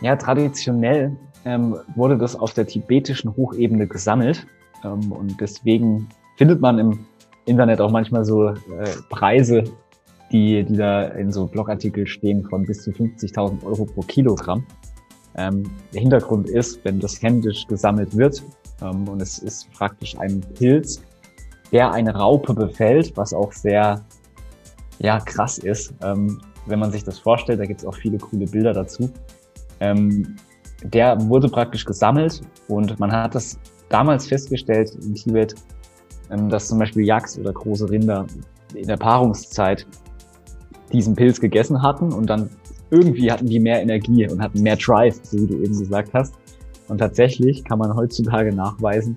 Ja, traditionell ähm, wurde das auf der tibetischen Hochebene gesammelt ähm, und deswegen findet man im Internet auch manchmal so äh, Preise, die, die da in so Blogartikel stehen von bis zu 50.000 Euro pro Kilogramm. Ähm, der Hintergrund ist, wenn das händisch gesammelt wird ähm, und es ist praktisch ein Pilz, der eine Raupe befällt, was auch sehr ja, krass ist. Ähm, wenn man sich das vorstellt, da gibt es auch viele coole Bilder dazu. Ähm, der wurde praktisch gesammelt und man hat das damals festgestellt in Tibet, ähm, dass zum Beispiel Yaks oder große Rinder in der Paarungszeit diesen Pilz gegessen hatten und dann irgendwie hatten die mehr Energie und hatten mehr Drive, so wie du eben gesagt hast. Und tatsächlich kann man heutzutage nachweisen,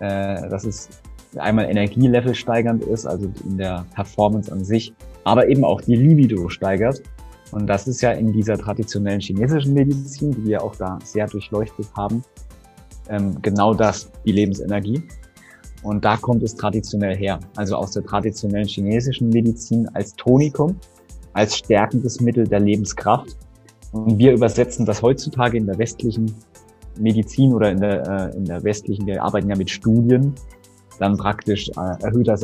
äh, dass es einmal Energielevel steigernd ist, also in der Performance an sich, aber eben auch die Libido steigert. Und das ist ja in dieser traditionellen chinesischen Medizin, die wir auch da sehr durchleuchtet haben, ähm, genau das, die Lebensenergie. Und da kommt es traditionell her, also aus der traditionellen chinesischen Medizin als Tonikum, als stärkendes Mittel der Lebenskraft. Und wir übersetzen das heutzutage in der westlichen Medizin oder in der, äh, in der westlichen, wir arbeiten ja mit Studien, dann praktisch äh, erhöhter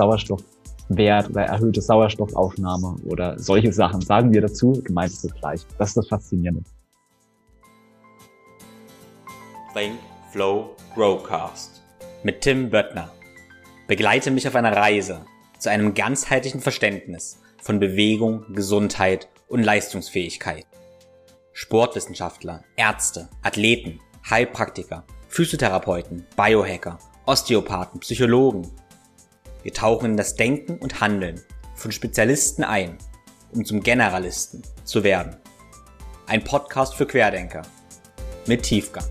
Sauerstoffwert oder erhöhte Sauerstoffaufnahme oder solche Sachen sagen wir dazu, gemeint ist das gleich. Das ist das Faszinierende. Think, Flow, Growcast mit Tim Böttner. Begleite mich auf einer Reise zu einem ganzheitlichen Verständnis von Bewegung, Gesundheit und Leistungsfähigkeit. Sportwissenschaftler, Ärzte, Athleten, Heilpraktiker, Physiotherapeuten, Biohacker Osteopathen, Psychologen. Wir tauchen in das Denken und Handeln von Spezialisten ein, um zum Generalisten zu werden. Ein Podcast für Querdenker mit Tiefgang.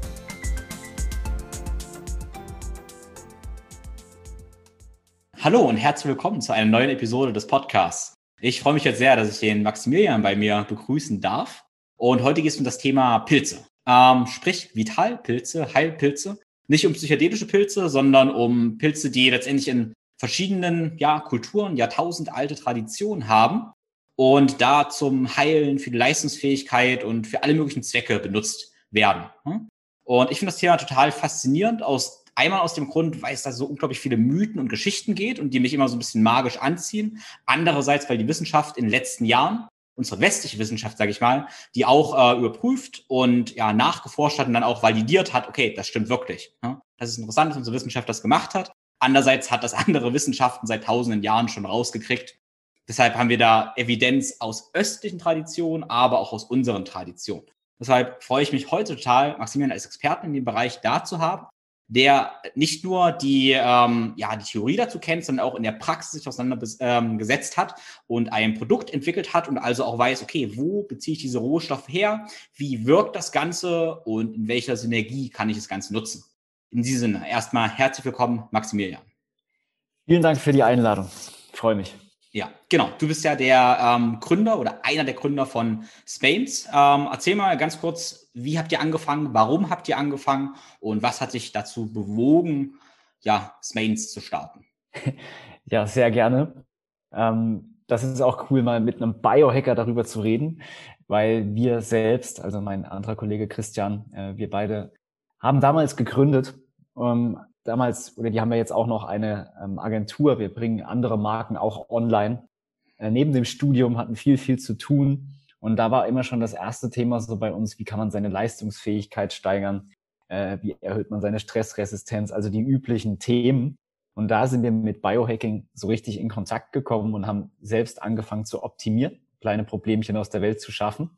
Hallo und herzlich willkommen zu einer neuen Episode des Podcasts. Ich freue mich jetzt sehr, dass ich den Maximilian bei mir begrüßen darf. Und heute geht es um das Thema Pilze. Ähm, sprich Vitalpilze, Heilpilze nicht um psychedelische Pilze, sondern um Pilze, die letztendlich in verschiedenen ja, Kulturen, jahrtausendalte Traditionen haben und da zum Heilen, für die Leistungsfähigkeit und für alle möglichen Zwecke benutzt werden. Und ich finde das Thema total faszinierend aus Einmal aus dem Grund, weil es da so unglaublich viele Mythen und Geschichten geht und die mich immer so ein bisschen magisch anziehen. Andererseits, weil die Wissenschaft in den letzten Jahren unsere westliche Wissenschaft, sage ich mal, die auch äh, überprüft und ja nachgeforscht hat und dann auch validiert hat, okay, das stimmt wirklich. Ja? Das ist interessant, dass unsere Wissenschaft das gemacht hat. Andererseits hat das andere Wissenschaften seit tausenden Jahren schon rausgekriegt. Deshalb haben wir da Evidenz aus östlichen Traditionen, aber auch aus unseren Traditionen. Deshalb freue ich mich heute total, Maximilian als Experten in dem Bereich da zu haben der nicht nur die, ähm, ja, die Theorie dazu kennt, sondern auch in der Praxis sich auseinandergesetzt ähm, hat und ein Produkt entwickelt hat und also auch weiß, okay, wo beziehe ich diese Rohstoffe her, wie wirkt das Ganze und in welcher Synergie kann ich das Ganze nutzen. In diesem Sinne, erstmal herzlich willkommen, Maximilian. Vielen Dank für die Einladung. Ich freue mich. Ja, genau. Du bist ja der ähm, Gründer oder einer der Gründer von Spains. Ähm, erzähl mal ganz kurz, wie habt ihr angefangen? Warum habt ihr angefangen? Und was hat sich dazu bewogen, ja, Spains zu starten? Ja, sehr gerne. Ähm, das ist auch cool, mal mit einem Biohacker darüber zu reden, weil wir selbst, also mein anderer Kollege Christian, äh, wir beide haben damals gegründet, ähm, damals, oder die haben ja jetzt auch noch eine ähm, Agentur, wir bringen andere Marken auch online. Äh, neben dem Studium hatten viel, viel zu tun. Und da war immer schon das erste Thema so bei uns, wie kann man seine Leistungsfähigkeit steigern? Äh, wie erhöht man seine Stressresistenz? Also die üblichen Themen. Und da sind wir mit Biohacking so richtig in Kontakt gekommen und haben selbst angefangen zu optimieren, kleine Problemchen aus der Welt zu schaffen.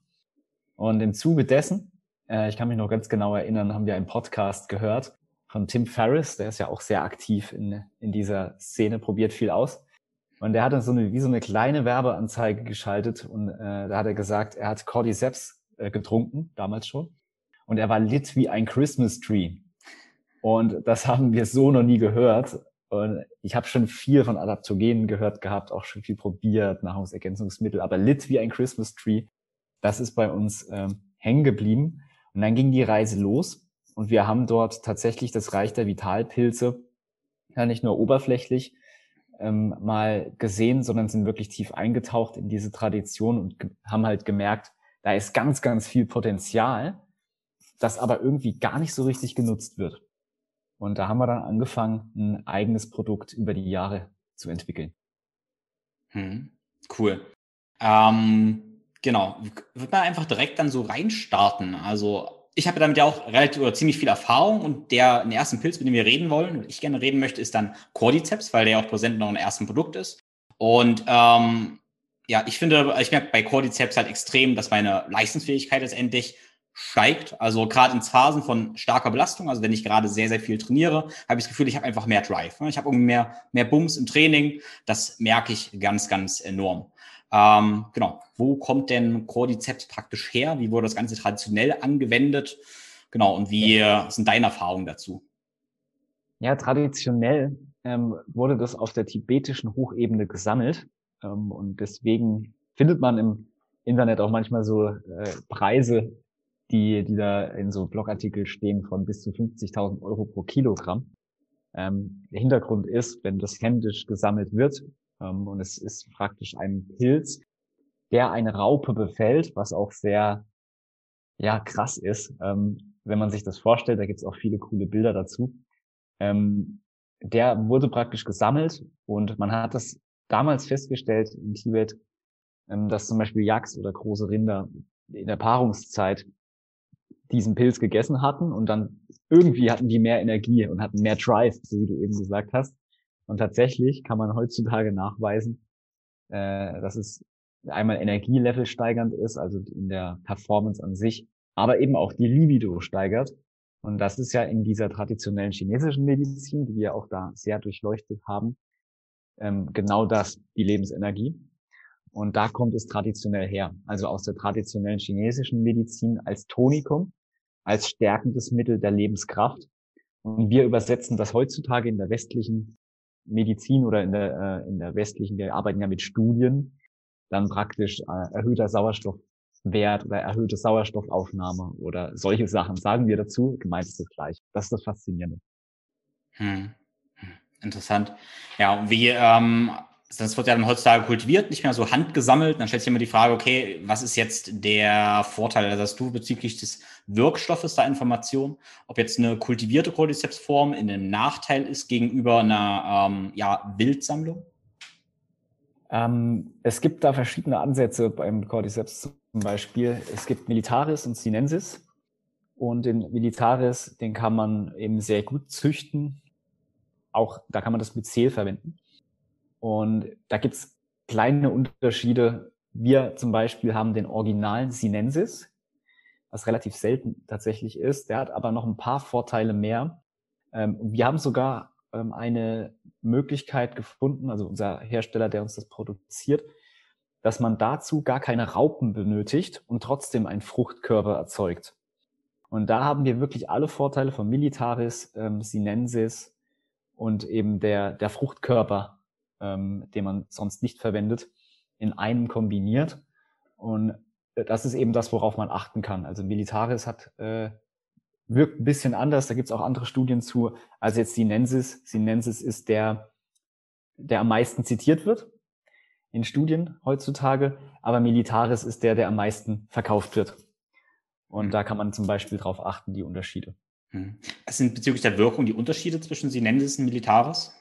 Und im Zuge dessen, äh, ich kann mich noch ganz genau erinnern, haben wir einen Podcast gehört von Tim Ferriss, der ist ja auch sehr aktiv in, in dieser Szene, probiert viel aus. Und der hat dann so eine, wie so eine kleine Werbeanzeige geschaltet und äh, da hat er gesagt, er hat Cordyceps äh, getrunken, damals schon. Und er war lit wie ein Christmas Tree. Und das haben wir so noch nie gehört. Und ich habe schon viel von Adaptogenen gehört gehabt, auch schon viel probiert, Nahrungsergänzungsmittel, aber lit wie ein Christmas Tree, das ist bei uns ähm, hängen geblieben. Und dann ging die Reise los. Und wir haben dort tatsächlich das Reich der Vitalpilze ja nicht nur oberflächlich ähm, mal gesehen, sondern sind wirklich tief eingetaucht in diese Tradition und haben halt gemerkt, da ist ganz, ganz viel Potenzial. das aber irgendwie gar nicht so richtig genutzt wird. Und da haben wir dann angefangen, ein eigenes Produkt über die Jahre zu entwickeln. Hm, cool. Ähm, genau. Wird man einfach direkt dann so reinstarten? Also ich habe damit ja auch relativ oder ziemlich viel Erfahrung und der den ersten Pilz, mit dem wir reden wollen und ich gerne reden möchte, ist dann Cordyceps, weil der ja auch präsent noch ein ersten Produkt ist. Und ähm, ja, ich finde, ich merke bei Cordyceps halt extrem, dass meine Leistungsfähigkeit letztendlich steigt. Also gerade in Phasen von starker Belastung, also wenn ich gerade sehr, sehr viel trainiere, habe ich das Gefühl, ich habe einfach mehr Drive. Ne? Ich habe irgendwie mehr, mehr Bums im Training. Das merke ich ganz, ganz enorm. Ähm, genau. Wo kommt denn Cordyceps praktisch her? Wie wurde das Ganze traditionell angewendet? Genau. Und wie sind deine Erfahrungen dazu? Ja, traditionell ähm, wurde das auf der tibetischen Hochebene gesammelt. Ähm, und deswegen findet man im Internet auch manchmal so äh, Preise die, die da in so Blogartikel stehen von bis zu 50.000 Euro pro Kilogramm. Ähm, der Hintergrund ist, wenn das händisch gesammelt wird, ähm, und es ist praktisch ein Pilz, der eine Raupe befällt, was auch sehr, ja, krass ist. Ähm, wenn man sich das vorstellt, da gibt es auch viele coole Bilder dazu. Ähm, der wurde praktisch gesammelt und man hat das damals festgestellt in Tibet, ähm, dass zum Beispiel Yaks oder große Rinder in der Paarungszeit diesen Pilz gegessen hatten und dann irgendwie hatten die mehr Energie und hatten mehr Drive, so wie du eben gesagt hast. Und tatsächlich kann man heutzutage nachweisen, äh, dass es einmal Energielevel steigernd ist, also in der Performance an sich, aber eben auch die Libido steigert. Und das ist ja in dieser traditionellen chinesischen Medizin, die wir auch da sehr durchleuchtet haben, ähm, genau das, die Lebensenergie. Und da kommt es traditionell her, also aus der traditionellen chinesischen Medizin als Tonikum, als stärkendes Mittel der Lebenskraft. Und wir übersetzen das heutzutage in der westlichen Medizin oder in der, äh, in der westlichen, wir arbeiten ja mit Studien, dann praktisch äh, erhöhter Sauerstoffwert oder erhöhte Sauerstoffaufnahme oder solche Sachen sagen wir dazu, gemeint ist das gleich. Das ist das Faszinierende. Hm. hm. Interessant. Ja, wie ähm, das wird ja dann heutzutage kultiviert, nicht mehr so handgesammelt. Dann stellt sich immer die Frage, okay, was ist jetzt der Vorteil, also hast du bezüglich des Wirkstoffes da Informationen, ob jetzt eine kultivierte Cordyceps-Form in einem Nachteil ist gegenüber einer ähm, ja, Wildsammlung? Ähm, es gibt da verschiedene Ansätze beim Cordyceps zum Beispiel. Es gibt Militaris und Sinensis. Und den Militaris, den kann man eben sehr gut züchten. Auch da kann man das mit Myzel verwenden. Und da gibt's kleine Unterschiede. Wir zum Beispiel haben den originalen Sinensis, was relativ selten tatsächlich ist. Der hat aber noch ein paar Vorteile mehr. Ähm, wir haben sogar ähm, eine Möglichkeit gefunden, also unser Hersteller, der uns das produziert, dass man dazu gar keine Raupen benötigt und trotzdem einen Fruchtkörper erzeugt. Und da haben wir wirklich alle Vorteile von Militaris, ähm, Sinensis und eben der, der Fruchtkörper ähm, den man sonst nicht verwendet, in einem kombiniert. Und äh, das ist eben das, worauf man achten kann. Also Militaris hat äh, wirkt ein bisschen anders. Da gibt es auch andere Studien zu als jetzt Sinensis. Sinensis ist der, der am meisten zitiert wird in Studien heutzutage, aber Militaris ist der, der am meisten verkauft wird. Und mhm. da kann man zum Beispiel drauf achten, die Unterschiede. Mhm. Was sind bezüglich der Wirkung die Unterschiede zwischen Sinensis und Militaris?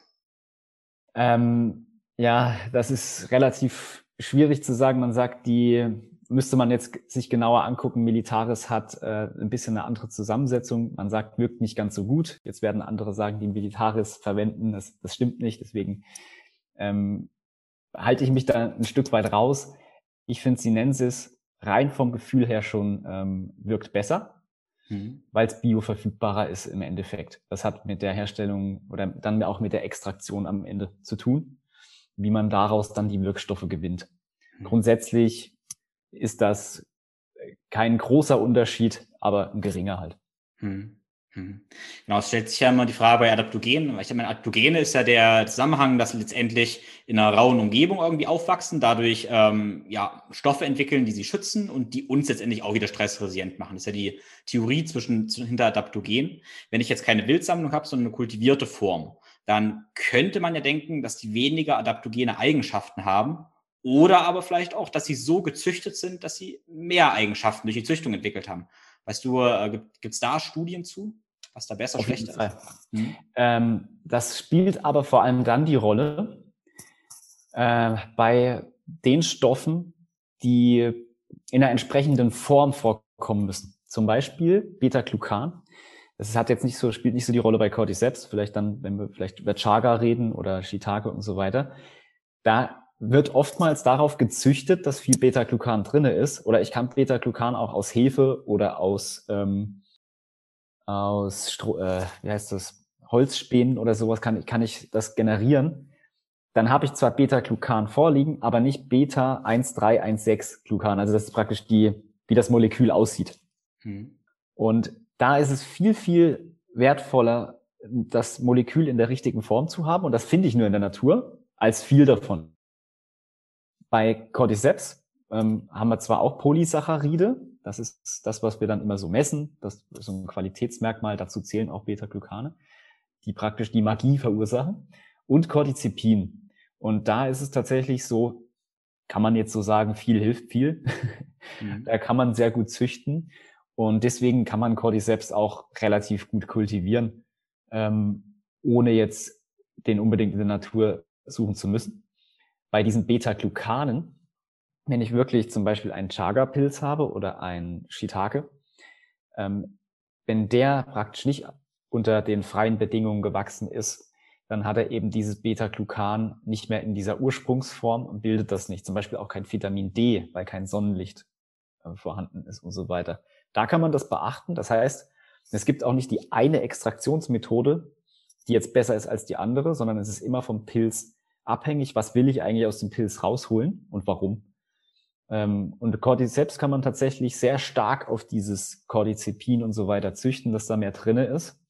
Ähm, ja, das ist relativ schwierig zu sagen. Man sagt, die müsste man jetzt sich genauer angucken. Militaris hat äh, ein bisschen eine andere Zusammensetzung. Man sagt, wirkt nicht ganz so gut. Jetzt werden andere sagen, die Militaris verwenden. Das, das stimmt nicht. Deswegen ähm, halte ich mich da ein Stück weit raus. Ich finde Sinensis rein vom Gefühl her schon ähm, wirkt besser mhm. weil es bioverfügbarer ist im Endeffekt. Das hat mit der Herstellung oder dann auch mit der Extraktion am Ende zu tun, wie man daraus dann die Wirkstoffe gewinnt. Mhm. Grundsätzlich ist das kein großer Unterschied, aber ein geringer halt. Mhm. Mhm. Genau, es stellt sich ja immer die Frage bei Adaptogenen, weil ich meine, Adaptogene ist ja der Zusammenhang, dass letztendlich in einer rauen Umgebung irgendwie aufwachsen, dadurch ähm, ja, Stoffe entwickeln, die sie schützen und die uns letztendlich auch wieder stressresilient machen. Das ist ja die Theorie zwischen, hinter Adaptogen. Wenn ich jetzt keine Wildsammlung habe, sondern eine kultivierte Form, dann könnte man ja denken, dass die weniger adaptogene Eigenschaften haben oder aber vielleicht auch, dass sie so gezüchtet sind, dass sie mehr Eigenschaften durch die Züchtung entwickelt haben. Weißt du, äh, gibt es da Studien zu, was da besser, Auf schlechter ist? Mhm. Ähm, das spielt aber vor allem dann die Rolle äh, bei den Stoffen, die in einer entsprechenden Form vorkommen müssen. Zum Beispiel Beta-Glucan. Das hat jetzt nicht so, spielt nicht so die Rolle bei Cordyceps, vielleicht dann, wenn wir vielleicht über Chaga reden oder Shiitake und so weiter. Da wird oftmals darauf gezüchtet, dass viel Beta-Glucan drinne ist. Oder ich kann Beta-Glucan auch aus Hefe oder aus, ähm, aus Stro äh, wie heißt das, Holzspänen oder sowas kann, ich kann ich das generieren. Dann habe ich zwar Beta-Glucan vorliegen, aber nicht Beta-1316-Glucan. Also das ist praktisch die, wie das Molekül aussieht. Hm. Und da ist es viel, viel wertvoller, das Molekül in der richtigen Form zu haben. Und das finde ich nur in der Natur, als viel davon. Bei Cordyceps ähm, haben wir zwar auch Polysaccharide, das ist das, was wir dann immer so messen, das ist so ein Qualitätsmerkmal, dazu zählen auch Beta-Glucane, die praktisch die Magie verursachen, und Cordycepin. Und da ist es tatsächlich so, kann man jetzt so sagen, viel hilft viel. Mhm. da kann man sehr gut züchten. Und deswegen kann man Cordyceps auch relativ gut kultivieren, ähm, ohne jetzt den unbedingt in der Natur suchen zu müssen bei diesen Beta-Glucanen, wenn ich wirklich zum Beispiel einen Chaga-Pilz habe oder einen Shiitake, ähm, wenn der praktisch nicht unter den freien Bedingungen gewachsen ist, dann hat er eben dieses Beta-Glucan nicht mehr in dieser Ursprungsform und bildet das nicht. Zum Beispiel auch kein Vitamin D, weil kein Sonnenlicht äh, vorhanden ist und so weiter. Da kann man das beachten. Das heißt, es gibt auch nicht die eine Extraktionsmethode, die jetzt besser ist als die andere, sondern es ist immer vom Pilz abhängig, was will ich eigentlich aus dem Pilz rausholen und warum. Ähm, und Cordyceps kann man tatsächlich sehr stark auf dieses Cordycepin und so weiter züchten, dass da mehr drinne ist.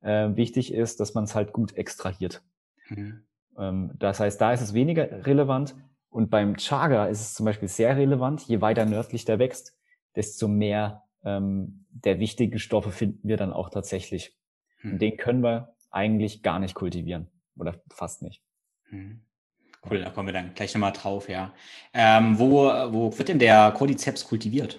Äh, wichtig ist, dass man es halt gut extrahiert. Mhm. Ähm, das heißt, da ist es weniger relevant. Und beim Chaga ist es zum Beispiel sehr relevant. Je weiter nördlich der wächst, desto mehr ähm, der wichtigen Stoffe finden wir dann auch tatsächlich. Mhm. Und den können wir eigentlich gar nicht kultivieren oder fast nicht. Mhm. Cool, da kommen wir dann gleich nochmal drauf, ja. Ähm, wo, wo wird denn der Cordyceps kultiviert?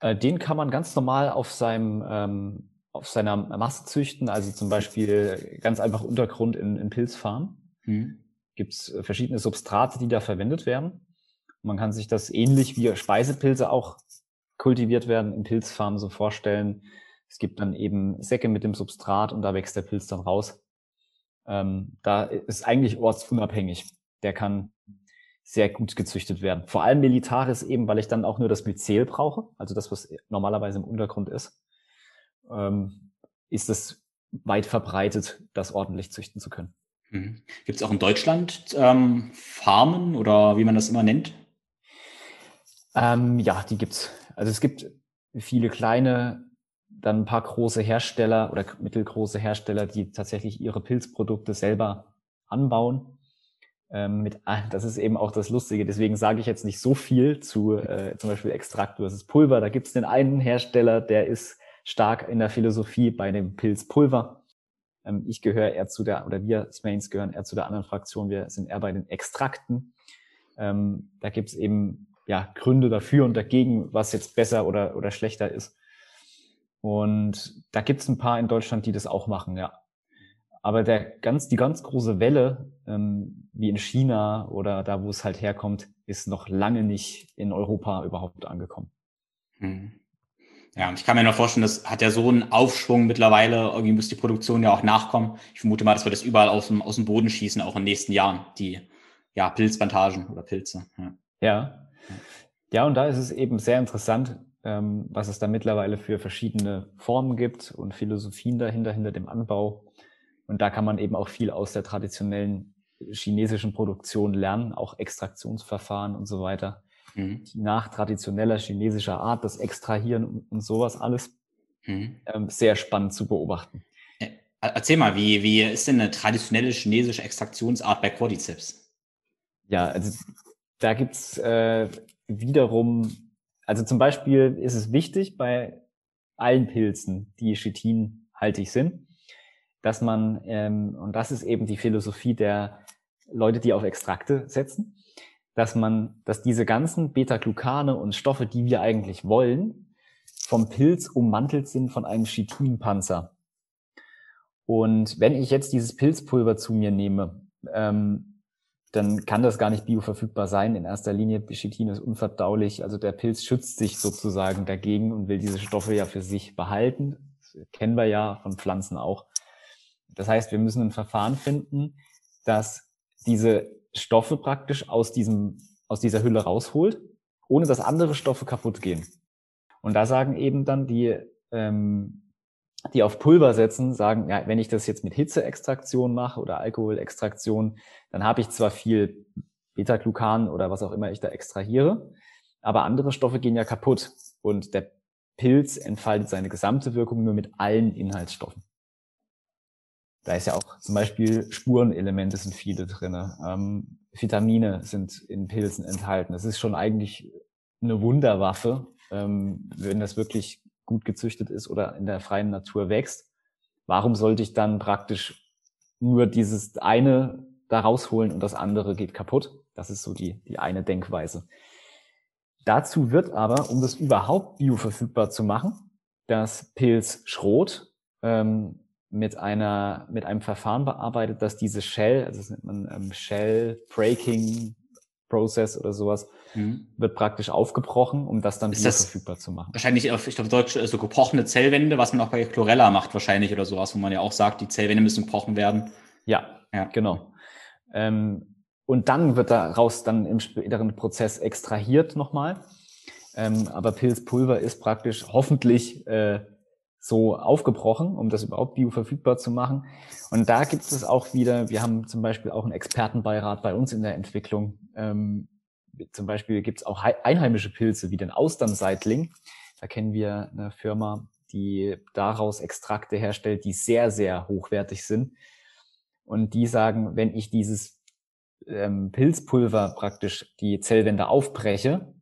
Äh, den kann man ganz normal auf seinem ähm, auf seiner Masse züchten, also zum Beispiel ganz einfach Untergrund in, in Pilzfarmen. Hm. Gibt es äh, verschiedene Substrate, die da verwendet werden. Man kann sich das ähnlich wie Speisepilze auch kultiviert werden in Pilzfarmen so vorstellen. Es gibt dann eben Säcke mit dem Substrat und da wächst der Pilz dann raus. Ähm, da ist eigentlich ortsunabhängig. Der kann sehr gut gezüchtet werden. Vor allem Militaris eben, weil ich dann auch nur das Myzel brauche, also das, was normalerweise im Untergrund ist, ähm, ist es weit verbreitet, das ordentlich züchten zu können. Mhm. Gibt es auch in Deutschland ähm, Farmen oder wie man das immer nennt? Ähm, ja, die gibt's. Also es gibt viele kleine dann ein paar große Hersteller oder mittelgroße Hersteller, die tatsächlich ihre Pilzprodukte selber anbauen. Ähm, mit, das ist eben auch das Lustige. Deswegen sage ich jetzt nicht so viel zu äh, zum Beispiel Extrakt versus Pulver. Da gibt es den einen Hersteller, der ist stark in der Philosophie bei dem Pilzpulver. Ähm, ich gehöre eher zu der, oder wir Smains gehören eher zu der anderen Fraktion. Wir sind eher bei den Extrakten. Ähm, da gibt es eben ja Gründe dafür und dagegen, was jetzt besser oder, oder schlechter ist. Und da gibt es ein paar in Deutschland, die das auch machen, ja. Aber der ganz, die ganz große Welle, ähm, wie in China oder da, wo es halt herkommt, ist noch lange nicht in Europa überhaupt angekommen. Hm. Ja, und ich kann mir noch vorstellen, das hat ja so einen Aufschwung mittlerweile. Irgendwie muss die Produktion ja auch nachkommen. Ich vermute mal, dass wir das überall aus dem, aus dem Boden schießen, auch in den nächsten Jahren, die ja, Pilzplantagen oder Pilze. Ja. ja. Ja, und da ist es eben sehr interessant, ähm, was es da mittlerweile für verschiedene Formen gibt und Philosophien dahinter, hinter dem Anbau. Und da kann man eben auch viel aus der traditionellen chinesischen Produktion lernen, auch Extraktionsverfahren und so weiter. Mhm. Nach traditioneller chinesischer Art, das Extrahieren und, und sowas alles. Mhm. Ähm, sehr spannend zu beobachten. Äh, erzähl mal, wie, wie ist denn eine traditionelle chinesische Extraktionsart bei Cordyceps? Ja, also da gibt's äh, wiederum also zum Beispiel ist es wichtig bei allen Pilzen, die chitinhaltig sind, dass man, ähm, und das ist eben die Philosophie der Leute, die auf Extrakte setzen, dass man, dass diese ganzen Beta-Glucane und Stoffe, die wir eigentlich wollen, vom Pilz ummantelt sind von einem Chitinpanzer. Und wenn ich jetzt dieses Pilzpulver zu mir nehme, ähm, dann kann das gar nicht bioverfügbar sein. In erster Linie, Chitin ist unverdaulich. Also der Pilz schützt sich sozusagen dagegen und will diese Stoffe ja für sich behalten. Das kennen wir ja von Pflanzen auch. Das heißt, wir müssen ein Verfahren finden, das diese Stoffe praktisch aus diesem, aus dieser Hülle rausholt, ohne dass andere Stoffe kaputt gehen. Und da sagen eben dann die, ähm, die auf Pulver setzen, sagen, ja, wenn ich das jetzt mit Hitzeextraktion mache oder Alkoholextraktion, dann habe ich zwar viel Beta-Glucan oder was auch immer ich da extrahiere, aber andere Stoffe gehen ja kaputt und der Pilz entfaltet seine gesamte Wirkung nur mit allen Inhaltsstoffen. Da ist ja auch zum Beispiel Spurenelemente sind viele drinne. Ähm, Vitamine sind in Pilzen enthalten. Das ist schon eigentlich eine Wunderwaffe, ähm, wenn das wirklich gut gezüchtet ist oder in der freien Natur wächst. Warum sollte ich dann praktisch nur dieses eine da rausholen und das andere geht kaputt? Das ist so die, die eine Denkweise. Dazu wird aber, um das überhaupt bioverfügbar zu machen, das Pilzschrot ähm, mit einer mit einem Verfahren bearbeitet, dass diese Shell, also das nennt man ähm, Shell Breaking Process oder sowas, mhm. wird praktisch aufgebrochen, um das dann ist das verfügbar zu machen. Wahrscheinlich auf, ich glaube, Deutsch so gebrochene Zellwände, was man auch bei Chlorella macht wahrscheinlich oder sowas, wo man ja auch sagt, die Zellwände müssen gebrochen werden. Ja, ja. genau. Ähm, und dann wird daraus dann im späteren Prozess extrahiert nochmal. Ähm, aber Pilzpulver ist praktisch hoffentlich äh, so aufgebrochen, um das überhaupt bioverfügbar zu machen. Und da gibt es auch wieder, wir haben zum Beispiel auch einen Expertenbeirat bei uns in der Entwicklung. Ähm, zum Beispiel gibt es auch einheimische Pilze wie den Austernseitling. Da kennen wir eine Firma, die daraus Extrakte herstellt, die sehr, sehr hochwertig sind. Und die sagen, wenn ich dieses ähm, Pilzpulver praktisch die Zellwände aufbreche,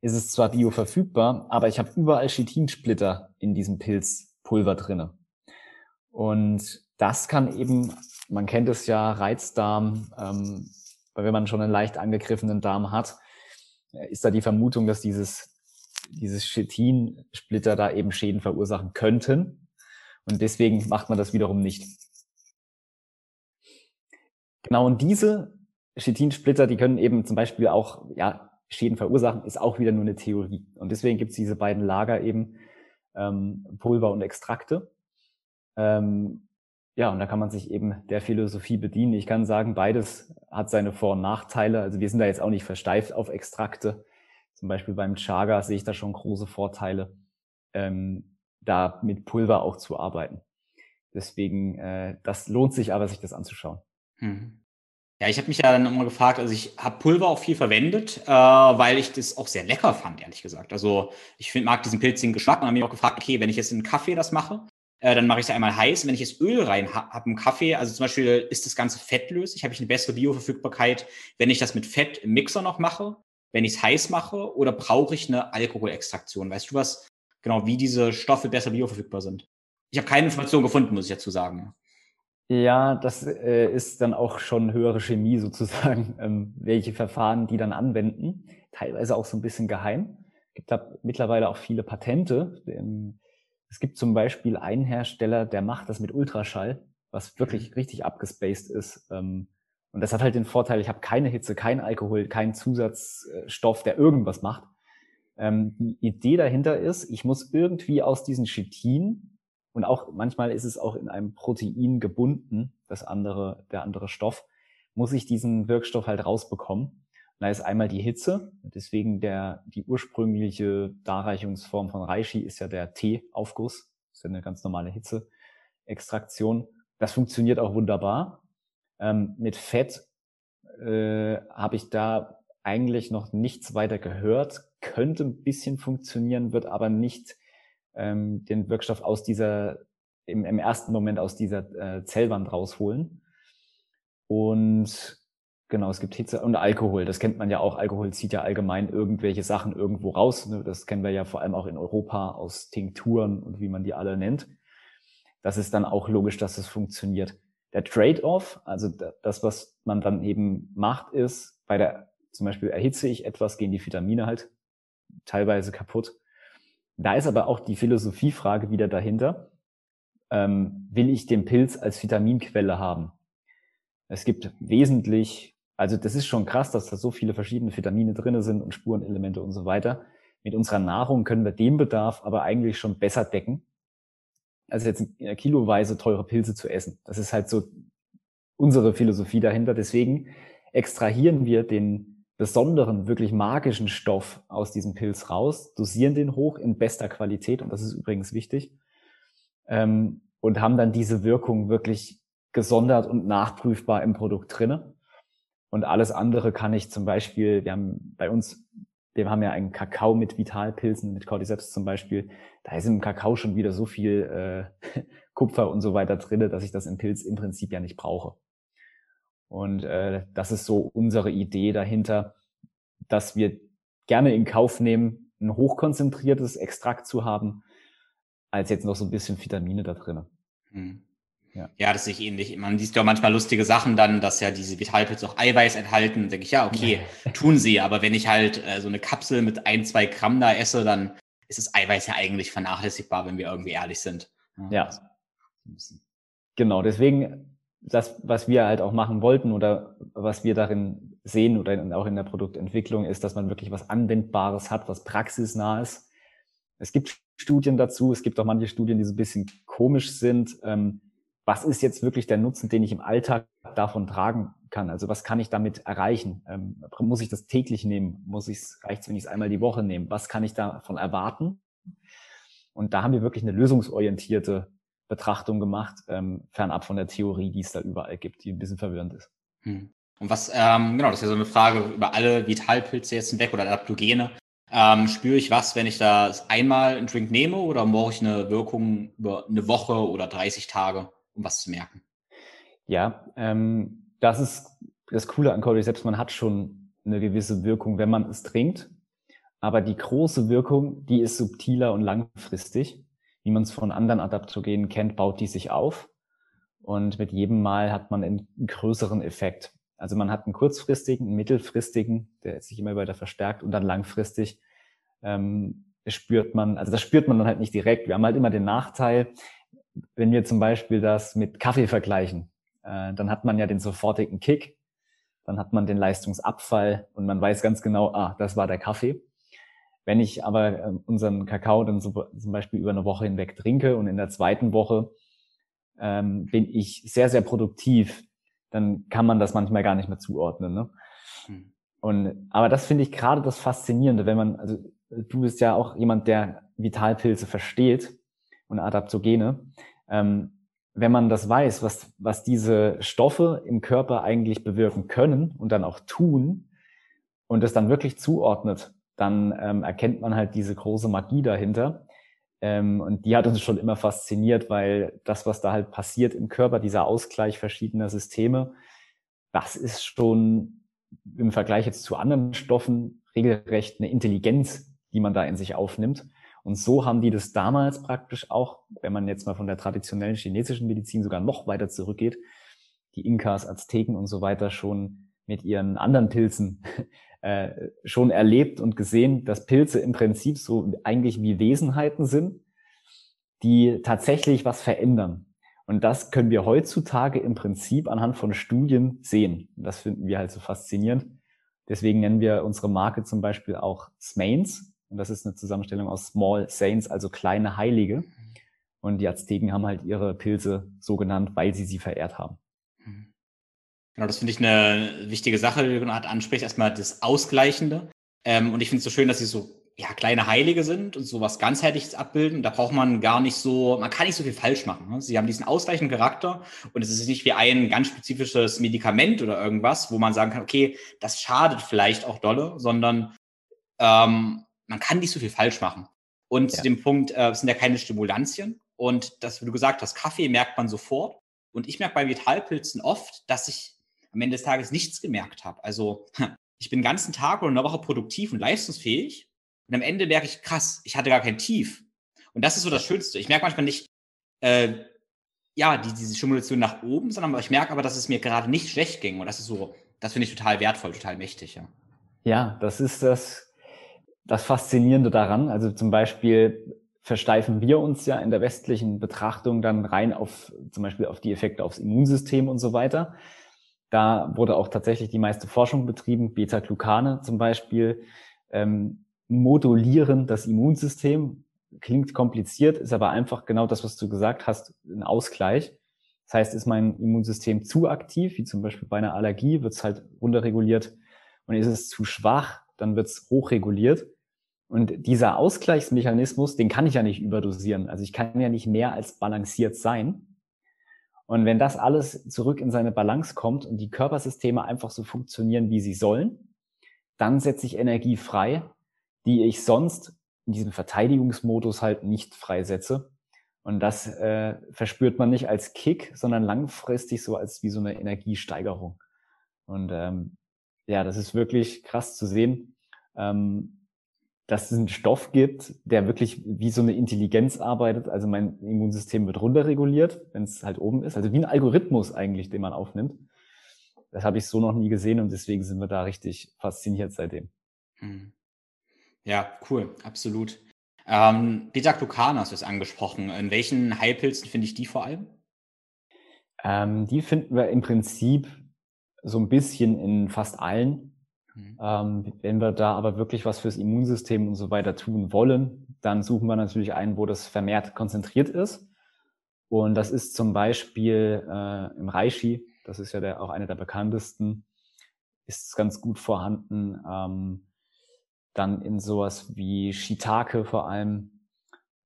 ist es zwar bioverfügbar, aber ich habe überall Chitinsplitter in diesem Pilzpulver drinne. Und das kann eben, man kennt es ja, Reizdarm, ähm, weil wenn man schon einen leicht angegriffenen Darm hat, äh, ist da die Vermutung, dass dieses, dieses Chitinsplitter da eben Schäden verursachen könnten. Und deswegen macht man das wiederum nicht. Genau, und diese Chitinsplitter, die können eben zum Beispiel auch ja, Schäden verursachen, ist auch wieder nur eine Theorie. Und deswegen gibt es diese beiden Lager eben, ähm, Pulver und Extrakte. Ähm, ja, und da kann man sich eben der Philosophie bedienen. Ich kann sagen, beides hat seine Vor- und Nachteile. Also wir sind da jetzt auch nicht versteift auf Extrakte. Zum Beispiel beim Chaga sehe ich da schon große Vorteile, ähm, da mit Pulver auch zu arbeiten. Deswegen, äh, das lohnt sich aber, sich das anzuschauen. Hm. Ja, ich habe mich ja dann immer gefragt, also ich habe Pulver auch viel verwendet, äh, weil ich das auch sehr lecker fand, ehrlich gesagt. Also ich find, mag diesen pilzigen Geschmack und habe mich auch gefragt, okay, wenn ich jetzt in einen Kaffee das mache, äh, dann mache ich es einmal heiß. Wenn ich jetzt Öl rein habe hab im Kaffee, also zum Beispiel ist das Ganze fettlöslich, habe ich eine bessere Bioverfügbarkeit, wenn ich das mit Fett im Mixer noch mache, wenn ich es heiß mache oder brauche ich eine Alkoholextraktion? Weißt du was, genau, wie diese Stoffe besser bioverfügbar sind? Ich habe keine Information gefunden, muss ich dazu sagen. Ja, das äh, ist dann auch schon höhere Chemie sozusagen, ähm, welche Verfahren die dann anwenden. Teilweise auch so ein bisschen geheim. Es gibt da mittlerweile auch viele Patente. Ähm, es gibt zum Beispiel einen Hersteller, der macht das mit Ultraschall, was wirklich mhm. richtig abgespaced ist. Ähm, und das hat halt den Vorteil, ich habe keine Hitze, kein Alkohol, keinen Zusatzstoff, der irgendwas macht. Ähm, die Idee dahinter ist, ich muss irgendwie aus diesen Chitin und auch manchmal ist es auch in einem Protein gebunden, das andere, der andere Stoff, muss ich diesen Wirkstoff halt rausbekommen. Und da ist einmal die Hitze, deswegen der, die ursprüngliche Darreichungsform von Reishi ist ja der Teeaufguss. Ist ja eine ganz normale Hitzeextraktion. Das funktioniert auch wunderbar. Ähm, mit Fett äh, habe ich da eigentlich noch nichts weiter gehört. Könnte ein bisschen funktionieren, wird aber nicht ähm, den Wirkstoff aus dieser, im, im ersten Moment aus dieser äh, Zellwand rausholen. Und genau, es gibt Hitze und Alkohol. Das kennt man ja auch. Alkohol zieht ja allgemein irgendwelche Sachen irgendwo raus. Ne? Das kennen wir ja vor allem auch in Europa aus Tinkturen und wie man die alle nennt. Das ist dann auch logisch, dass es funktioniert. Der Trade-off, also das, was man dann eben macht, ist, bei der, zum Beispiel erhitze ich etwas, gehen die Vitamine halt teilweise kaputt. Da ist aber auch die Philosophiefrage wieder dahinter. Ähm, will ich den Pilz als Vitaminquelle haben? Es gibt wesentlich, also das ist schon krass, dass da so viele verschiedene Vitamine drinne sind und Spurenelemente und so weiter. Mit unserer Nahrung können wir den Bedarf aber eigentlich schon besser decken, als jetzt kiloweise teure Pilze zu essen. Das ist halt so unsere Philosophie dahinter. Deswegen extrahieren wir den besonderen, wirklich magischen Stoff aus diesem Pilz raus, dosieren den hoch in bester Qualität, und das ist übrigens wichtig, ähm, und haben dann diese Wirkung wirklich gesondert und nachprüfbar im Produkt drinne. Und alles andere kann ich zum Beispiel, wir haben bei uns, wir haben ja einen Kakao mit Vitalpilzen, mit Cordyceps zum Beispiel. Da ist im Kakao schon wieder so viel äh, Kupfer und so weiter drinne, dass ich das im Pilz im Prinzip ja nicht brauche. Und äh, das ist so unsere Idee dahinter, dass wir gerne in Kauf nehmen, ein hochkonzentriertes Extrakt zu haben, als jetzt noch so ein bisschen Vitamine da drin. Hm. Ja. ja, das sehe ich ähnlich. Man sieht ja manchmal lustige Sachen dann, dass ja diese Vitalpilze auch Eiweiß enthalten. Da denke ich, ja, okay, tun sie. Aber wenn ich halt äh, so eine Kapsel mit ein, zwei Gramm da esse, dann ist das Eiweiß ja eigentlich vernachlässigbar, wenn wir irgendwie ehrlich sind. Ja. ja. Genau, deswegen das, was wir halt auch machen wollten oder was wir darin sehen oder in, auch in der Produktentwicklung ist, dass man wirklich was Anwendbares hat, was praxisnah ist. Es gibt Studien dazu, es gibt auch manche Studien, die so ein bisschen komisch sind. Ähm, was ist jetzt wirklich der Nutzen, den ich im Alltag davon tragen kann? Also was kann ich damit erreichen? Ähm, muss ich das täglich nehmen? Muss ich es, reicht es, wenn ich es einmal die Woche nehme? Was kann ich davon erwarten? Und da haben wir wirklich eine lösungsorientierte Betrachtung gemacht, ähm, fernab von der Theorie, die es da überall gibt, die ein bisschen verwirrend ist. Hm. Und was, ähm, genau, das ist ja so eine Frage über alle Vitalpilze jetzt hinweg oder Adaptogene. Ähm, spüre ich was, wenn ich das einmal einen Drink nehme oder brauche ich eine Wirkung über eine Woche oder 30 Tage, um was zu merken? Ja, ähm, das ist das Coole an Cordyceps. Man hat schon eine gewisse Wirkung, wenn man es trinkt. Aber die große Wirkung, die ist subtiler und langfristig wie man es von anderen Adaptogenen kennt, baut die sich auf. Und mit jedem Mal hat man einen größeren Effekt. Also man hat einen kurzfristigen, einen mittelfristigen, der sich immer weiter verstärkt und dann langfristig ähm, spürt man, also das spürt man dann halt nicht direkt. Wir haben halt immer den Nachteil, wenn wir zum Beispiel das mit Kaffee vergleichen, äh, dann hat man ja den sofortigen Kick, dann hat man den Leistungsabfall und man weiß ganz genau, ah, das war der Kaffee. Wenn ich aber äh, unseren Kakao dann so, zum Beispiel über eine Woche hinweg trinke und in der zweiten Woche ähm, bin ich sehr, sehr produktiv, dann kann man das manchmal gar nicht mehr zuordnen. Ne? Hm. Und, aber das finde ich gerade das Faszinierende, wenn man, also du bist ja auch jemand, der Vitalpilze versteht und Adaptogene. Ähm, wenn man das weiß, was, was diese Stoffe im Körper eigentlich bewirken können und dann auch tun und es dann wirklich zuordnet, dann ähm, erkennt man halt diese große Magie dahinter. Ähm, und die hat uns schon immer fasziniert, weil das, was da halt passiert im Körper, dieser Ausgleich verschiedener Systeme, das ist schon im Vergleich jetzt zu anderen Stoffen regelrecht eine Intelligenz, die man da in sich aufnimmt. Und so haben die das damals praktisch auch, wenn man jetzt mal von der traditionellen chinesischen Medizin sogar noch weiter zurückgeht, die Inkas, Azteken und so weiter schon mit ihren anderen Pilzen äh, schon erlebt und gesehen, dass Pilze im Prinzip so eigentlich wie Wesenheiten sind, die tatsächlich was verändern. Und das können wir heutzutage im Prinzip anhand von Studien sehen. Und das finden wir halt so faszinierend. Deswegen nennen wir unsere Marke zum Beispiel auch Smains. Und das ist eine Zusammenstellung aus Small Saints, also kleine Heilige. Und die Azteken haben halt ihre Pilze so genannt, weil sie sie verehrt haben. Genau, das finde ich eine wichtige Sache, die du gerade ansprichst. Erstmal das Ausgleichende. Ähm, und ich finde es so schön, dass sie so ja, kleine Heilige sind und so was ganzheitliches abbilden. Da braucht man gar nicht so, man kann nicht so viel falsch machen. Ne? Sie haben diesen ausgleichenden Charakter und es ist nicht wie ein ganz spezifisches Medikament oder irgendwas, wo man sagen kann, okay, das schadet vielleicht auch dolle, sondern ähm, man kann nicht so viel falsch machen. Und ja. zu dem Punkt, äh, es sind ja keine Stimulantien. Und das, wie du gesagt hast, Kaffee merkt man sofort. Und ich merke bei Vitalpilzen oft, dass ich am Ende des Tages nichts gemerkt habe. Also ich bin den ganzen Tag oder eine Woche produktiv und leistungsfähig und am Ende merke ich, krass, ich hatte gar kein Tief. Und das ist so das Schönste. Ich merke manchmal nicht, äh, ja, die, diese Stimulation nach oben, sondern ich merke aber, dass es mir gerade nicht schlecht ging. Und das ist so, das finde ich total wertvoll, total mächtig, ja. Ja, das ist das. das Faszinierende daran. Also zum Beispiel versteifen wir uns ja in der westlichen Betrachtung dann rein auf zum Beispiel auf die Effekte aufs Immunsystem und so weiter. Da wurde auch tatsächlich die meiste Forschung betrieben. Beta-Glucane zum Beispiel ähm, modulieren das Immunsystem. Klingt kompliziert, ist aber einfach genau das, was du gesagt hast, ein Ausgleich. Das heißt, ist mein Immunsystem zu aktiv, wie zum Beispiel bei einer Allergie, wird es halt runterreguliert. Und ist es zu schwach, dann wird es hochreguliert. Und dieser Ausgleichsmechanismus, den kann ich ja nicht überdosieren. Also ich kann ja nicht mehr als balanciert sein. Und wenn das alles zurück in seine Balance kommt und die Körpersysteme einfach so funktionieren, wie sie sollen, dann setze ich Energie frei, die ich sonst in diesem Verteidigungsmodus halt nicht freisetze. Und das äh, verspürt man nicht als Kick, sondern langfristig so als wie so eine Energiesteigerung. Und ähm, ja, das ist wirklich krass zu sehen, ähm, dass es einen Stoff gibt, der wirklich wie so eine Intelligenz arbeitet. Also mein Immunsystem wird runterreguliert, wenn es halt oben ist. Also wie ein Algorithmus eigentlich, den man aufnimmt. Das habe ich so noch nie gesehen und deswegen sind wir da richtig fasziniert seitdem. Hm. Ja, cool, absolut. Ähm, Beta-Glucan hast du es angesprochen. In welchen Heilpilzen finde ich die vor allem? Ähm, die finden wir im Prinzip so ein bisschen in fast allen. Mhm. Ähm, wenn wir da aber wirklich was fürs Immunsystem und so weiter tun wollen, dann suchen wir natürlich einen, wo das vermehrt konzentriert ist. Und das ist zum Beispiel äh, im Reishi, das ist ja der, auch einer der bekanntesten, ist ganz gut vorhanden. Ähm, dann in sowas wie Shiitake vor allem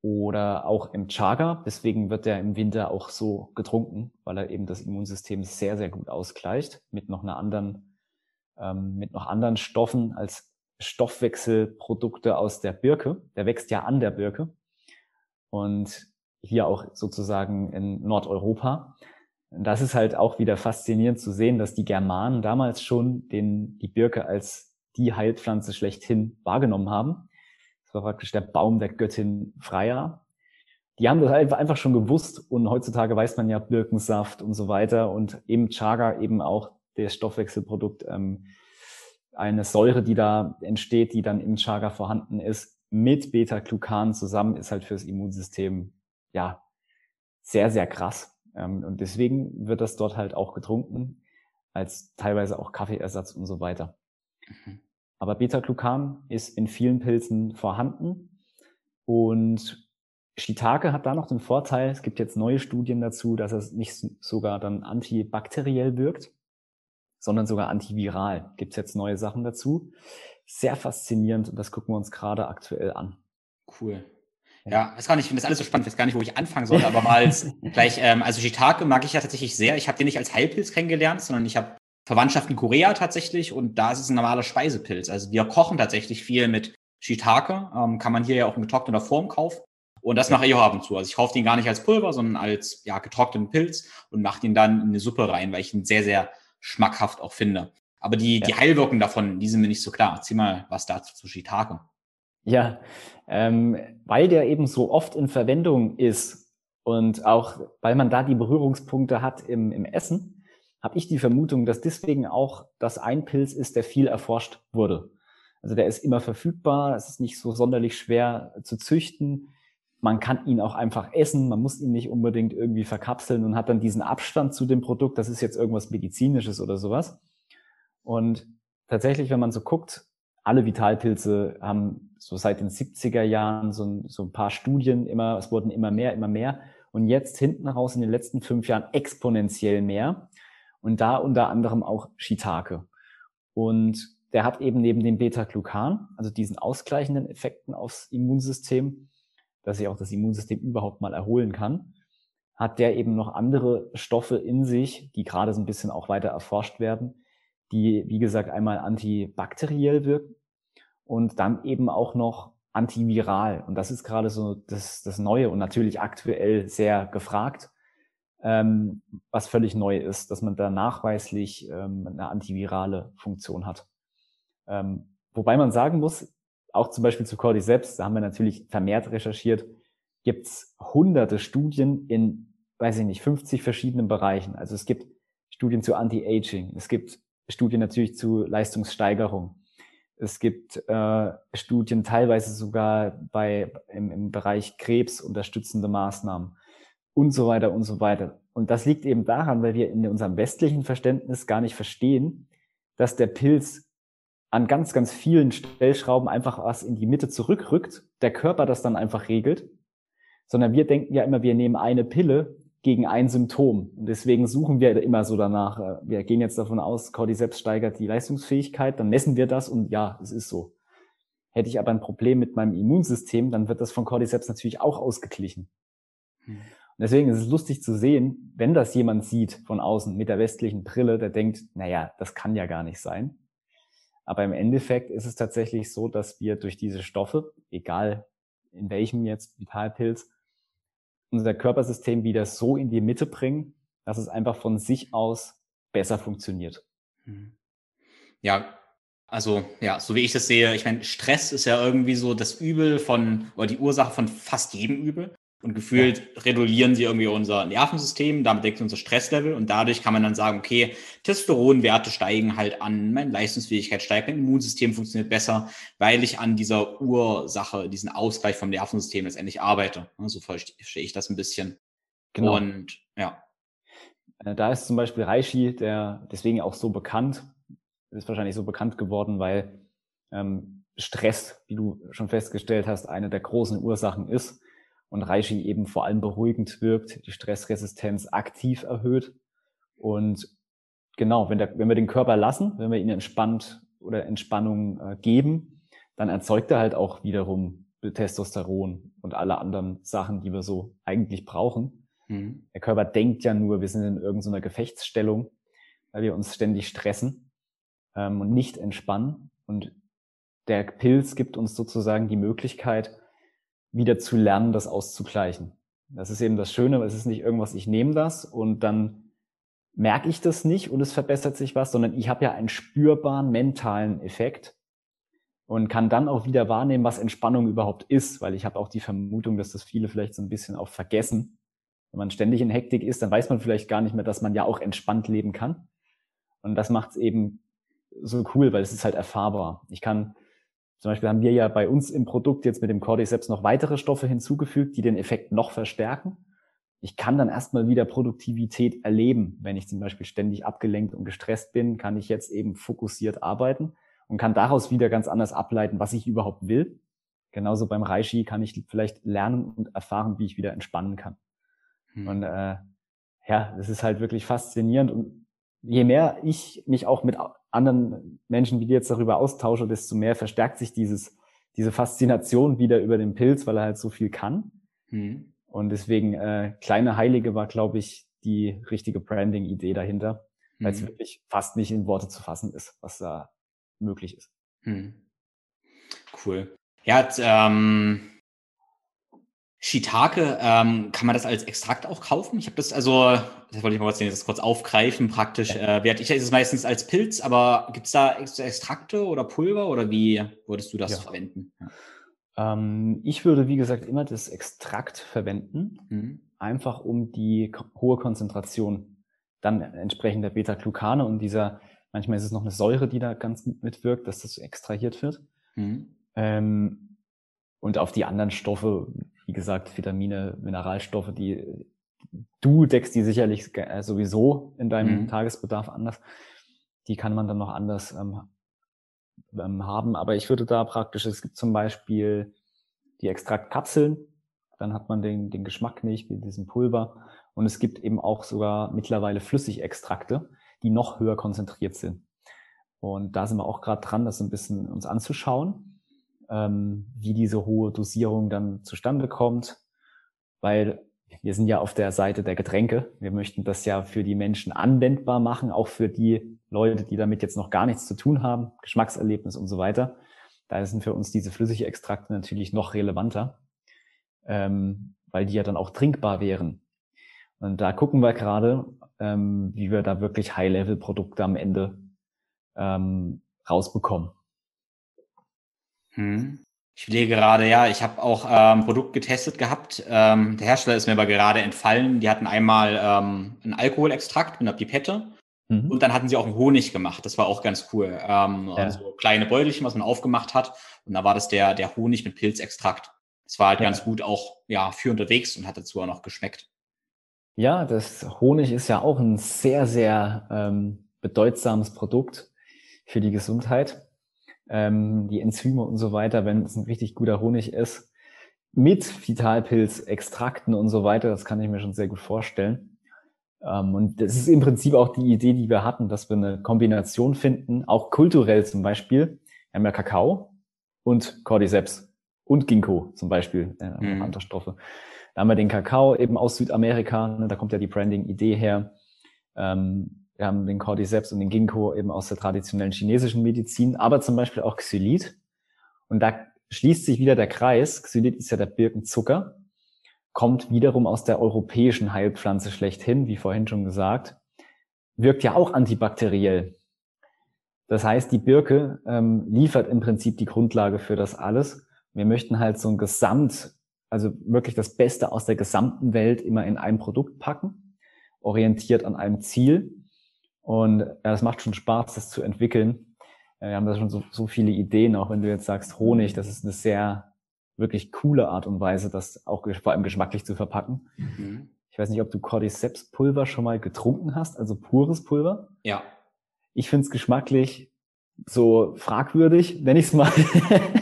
oder auch im Chaga. Deswegen wird der im Winter auch so getrunken, weil er eben das Immunsystem sehr, sehr gut ausgleicht mit noch einer anderen, ähm, mit noch anderen Stoffen als Stoffwechselprodukte aus der Birke. Der wächst ja an der Birke und hier auch sozusagen in Nordeuropa. Das ist halt auch wieder faszinierend zu sehen, dass die Germanen damals schon den, die Birke als die Heilpflanze schlechthin wahrgenommen haben. Das war praktisch der Baum der Göttin Freya. Die haben das einfach schon gewusst und heutzutage weiß man ja Birkensaft und so weiter und eben Chaga eben auch das Stoffwechselprodukt, ähm, eine Säure, die da entsteht, die dann im Chaga vorhanden ist, mit Beta-Glucan zusammen, ist halt fürs Immunsystem ja sehr, sehr krass. Ähm, und deswegen wird das dort halt auch getrunken, als teilweise auch Kaffeeersatz und so weiter. Mhm. Aber Beta-Glucan ist in vielen Pilzen vorhanden und Shiitake hat da noch den Vorteil, es gibt jetzt neue Studien dazu, dass es nicht sogar dann antibakteriell wirkt, sondern sogar antiviral. Gibt es jetzt neue Sachen dazu. Sehr faszinierend und das gucken wir uns gerade aktuell an. Cool. Ja, weiß gar nicht, ich finde das alles so spannend, ich weiß gar nicht, wo ich anfangen soll, aber mal als gleich, ähm, also Shiitake mag ich ja tatsächlich sehr. Ich habe den nicht als Heilpilz kennengelernt, sondern ich habe Verwandtschaft in Korea tatsächlich und da ist es ein normaler Speisepilz. Also wir kochen tatsächlich viel mit Shiitake, ähm, kann man hier ja auch in getrockneter Form kaufen. Und das mache ich auch ab und zu. Also ich kaufe den gar nicht als Pulver, sondern als ja, getrockneten Pilz und mache den dann in eine Suppe rein, weil ich ihn sehr, sehr schmackhaft auch finde. Aber die, ja. die Heilwirkungen davon, die sind mir nicht so klar. Erzähl mal was dazu zu Shiitake. Ja, ähm, weil der eben so oft in Verwendung ist und auch weil man da die Berührungspunkte hat im, im Essen, habe ich die Vermutung, dass deswegen auch das ein Pilz ist, der viel erforscht wurde. Also der ist immer verfügbar, es ist nicht so sonderlich schwer zu züchten. Man kann ihn auch einfach essen, man muss ihn nicht unbedingt irgendwie verkapseln und hat dann diesen Abstand zu dem Produkt, das ist jetzt irgendwas Medizinisches oder sowas. Und tatsächlich, wenn man so guckt, alle Vitalpilze haben so seit den 70er Jahren so so ein paar Studien immer, es wurden immer mehr, immer mehr. Und jetzt hinten raus in den letzten fünf Jahren exponentiell mehr und da unter anderem auch Shiitake. Und der hat eben neben dem Beta-Glucan, also diesen ausgleichenden Effekten aufs Immunsystem, dass sich auch das Immunsystem überhaupt mal erholen kann, hat der eben noch andere Stoffe in sich, die gerade so ein bisschen auch weiter erforscht werden, die, wie gesagt, einmal antibakteriell wirken und dann eben auch noch antiviral. Und das ist gerade so das, das Neue und natürlich aktuell sehr gefragt ähm, was völlig neu ist, dass man da nachweislich ähm, eine antivirale Funktion hat. Ähm, wobei man sagen muss, auch zum Beispiel zu Cordyceps, da haben wir natürlich vermehrt recherchiert, gibt's hunderte Studien in, weiß ich nicht, 50 verschiedenen Bereichen. Also es gibt Studien zu Anti-Aging, es gibt Studien natürlich zu Leistungssteigerung. Es gibt äh, Studien teilweise sogar bei im, im Bereich Krebs unterstützende Maßnahmen und so weiter und so weiter. Und das liegt eben daran, weil wir in unserem westlichen Verständnis gar nicht verstehen, dass der Pilz an ganz, ganz vielen Stellschrauben einfach was in die Mitte zurückrückt, der Körper das dann einfach regelt, sondern wir denken ja immer, wir nehmen eine Pille gegen ein Symptom. Und deswegen suchen wir immer so danach. Äh, wir gehen jetzt davon aus, Cordyceps steigert die Leistungsfähigkeit, dann messen wir das und ja, es ist so. Hätte ich aber ein Problem mit meinem Immunsystem, dann wird das von Cordyceps natürlich auch ausgeglichen. Hm. Und deswegen ist es lustig zu sehen, wenn das jemand sieht von außen mit der westlichen Brille, der denkt, naja, das kann ja gar nicht sein. Aber im Endeffekt ist es tatsächlich so, dass wir durch diese Stoffe, egal in welchem jetzt Vitalpilz, unser Körpersystem wieder so in die Mitte bringen, dass es einfach von sich aus besser funktioniert. Mhm. Ja, also ja, so wie ich das sehe, ich meine, Stress ist ja irgendwie so das Übel von, oder die Ursache von fast jedem Übel. Und gefühlt ja. regulieren sie irgendwie unser Nervensystem, damit deckt unser Stresslevel und dadurch kann man dann sagen, okay, Testosteronwerte steigen halt an, meine Leistungsfähigkeit steigt, mein Immunsystem funktioniert besser, weil ich an dieser Ursache, diesen Ausgleich vom Nervensystem letztendlich arbeite. So verstehe ich das ein bisschen. Genau. Und ja. Äh, da ist zum Beispiel Reishi, der deswegen auch so bekannt, ist wahrscheinlich so bekannt geworden, weil ähm, Stress, wie du schon festgestellt hast, eine der großen Ursachen ist und Reishi eben vor allem beruhigend wirkt, die Stressresistenz aktiv erhöht. Und genau, wenn, der, wenn wir den Körper lassen, wenn wir ihn entspannt oder Entspannung äh, geben, dann erzeugt er halt auch wiederum Testosteron und alle anderen Sachen, die wir so eigentlich brauchen. Mhm. Der Körper denkt ja nur, wir sind in irgendeiner Gefechtsstellung, weil wir uns ständig stressen ähm, und nicht entspannen. Und der Pilz gibt uns sozusagen die Möglichkeit, wieder zu lernen, das auszugleichen. Das ist eben das Schöne, es ist nicht irgendwas, ich nehme das und dann merke ich das nicht und es verbessert sich was, sondern ich habe ja einen spürbaren mentalen Effekt und kann dann auch wieder wahrnehmen, was Entspannung überhaupt ist, weil ich habe auch die Vermutung, dass das viele vielleicht so ein bisschen auch vergessen. Wenn man ständig in Hektik ist, dann weiß man vielleicht gar nicht mehr, dass man ja auch entspannt leben kann. Und das macht es eben so cool, weil es ist halt erfahrbar. Ich kann zum Beispiel haben wir ja bei uns im Produkt jetzt mit dem Cordyceps noch weitere Stoffe hinzugefügt, die den Effekt noch verstärken. Ich kann dann erstmal wieder Produktivität erleben. Wenn ich zum Beispiel ständig abgelenkt und gestresst bin, kann ich jetzt eben fokussiert arbeiten und kann daraus wieder ganz anders ableiten, was ich überhaupt will. Genauso beim Reishi kann ich vielleicht lernen und erfahren, wie ich wieder entspannen kann. Hm. Und äh, ja, das ist halt wirklich faszinierend. Und je mehr ich mich auch mit anderen Menschen wie dir jetzt darüber austausche, desto mehr verstärkt sich dieses, diese Faszination wieder über den Pilz, weil er halt so viel kann. Mhm. Und deswegen, äh, kleine Heilige war, glaube ich, die richtige Branding-Idee dahinter, mhm. weil es wirklich fast nicht in Worte zu fassen ist, was da möglich ist. Mhm. Cool. Ja, ähm, Shiitake, ähm, kann man das als Extrakt auch kaufen? Ich habe das also, das wollte ich mal kurz, das kurz aufgreifen, praktisch. Äh, ich ist es meistens als Pilz, aber gibt es da Extrakte oder Pulver oder wie würdest du das ja. verwenden? Ja. Ähm, ich würde, wie gesagt, immer das Extrakt verwenden, mhm. einfach um die hohe Konzentration dann entsprechend der Beta-Glucane und dieser, manchmal ist es noch eine Säure, die da ganz mitwirkt, dass das extrahiert wird. Mhm. Ähm, und auf die anderen Stoffe wie gesagt, Vitamine, Mineralstoffe, die du deckst die sicherlich äh, sowieso in deinem mhm. Tagesbedarf anders. Die kann man dann noch anders ähm, ähm, haben. Aber ich würde da praktisch, es gibt zum Beispiel die Extraktkapseln, dann hat man den, den Geschmack nicht wie diesen Pulver. Und es gibt eben auch sogar mittlerweile Flüssigextrakte, die noch höher konzentriert sind. Und da sind wir auch gerade dran, das ein bisschen uns anzuschauen ähm, wie diese hohe Dosierung dann zustande kommt, weil wir sind ja auf der Seite der Getränke. Wir möchten das ja für die Menschen anwendbar machen, auch für die Leute, die damit jetzt noch gar nichts zu tun haben, Geschmackserlebnis und so weiter. Da sind für uns diese Flüssigextrakte natürlich noch relevanter, ähm, weil die ja dann auch trinkbar wären. Und da gucken wir gerade, ähm, wie wir da wirklich High-Level-Produkte am Ende ähm, rausbekommen. Hm. Ich lege gerade, ja, ich habe auch ähm, Produkt getestet gehabt. Ähm, der Hersteller ist mir aber gerade entfallen. Die hatten einmal ähm, einen Alkoholextrakt mit einer Pipette Mhm. Und dann hatten sie auch einen Honig gemacht. Das war auch ganz cool. Ähm, ja. Also kleine Beutelchen, was man aufgemacht hat. Und da war das der, der Honig mit Pilzextrakt. Das war halt ja. ganz gut auch ja, für unterwegs und hat dazu auch noch geschmeckt. Ja, das Honig ist ja auch ein sehr, sehr ähm, bedeutsames Produkt für die Gesundheit. Ähm, die Enzyme und so weiter, wenn es ein richtig guter Honig ist, mit Vitalpilzextrakten und so weiter, das kann ich mir schon sehr gut vorstellen. Ähm, und das ist im Prinzip auch die Idee, die wir hatten, dass wir eine Kombination finden, auch kulturell zum Beispiel. Wir haben ja Kakao und Cordyceps und Ginkgo zum Beispiel, äh, mhm. andere Stoffe. Da haben wir den Kakao eben aus Südamerika, ne, da kommt ja die Branding-Idee her. Ähm, wir haben den Cordyceps und den Ginkgo eben aus der traditionellen chinesischen Medizin, aber zum Beispiel auch Xylit. Und da schließt sich wieder der Kreis. Xylit ist ja der Birkenzucker, kommt wiederum aus der europäischen Heilpflanze schlechthin, wie vorhin schon gesagt, wirkt ja auch antibakteriell. Das heißt, die Birke ähm, liefert im Prinzip die Grundlage für das alles. Wir möchten halt so ein Gesamt, also wirklich das Beste aus der gesamten Welt immer in ein Produkt packen, orientiert an einem Ziel. Und ja, es macht schon Spaß, das zu entwickeln. Wir haben da schon so, so viele Ideen, auch wenn du jetzt sagst Honig, das ist eine sehr wirklich coole Art und Weise, das auch vor allem geschmacklich zu verpacken. Mhm. Ich weiß nicht, ob du Cordyceps Pulver schon mal getrunken hast, also pures Pulver. Ja. Ich finde es geschmacklich so fragwürdig, nenne ich es mal.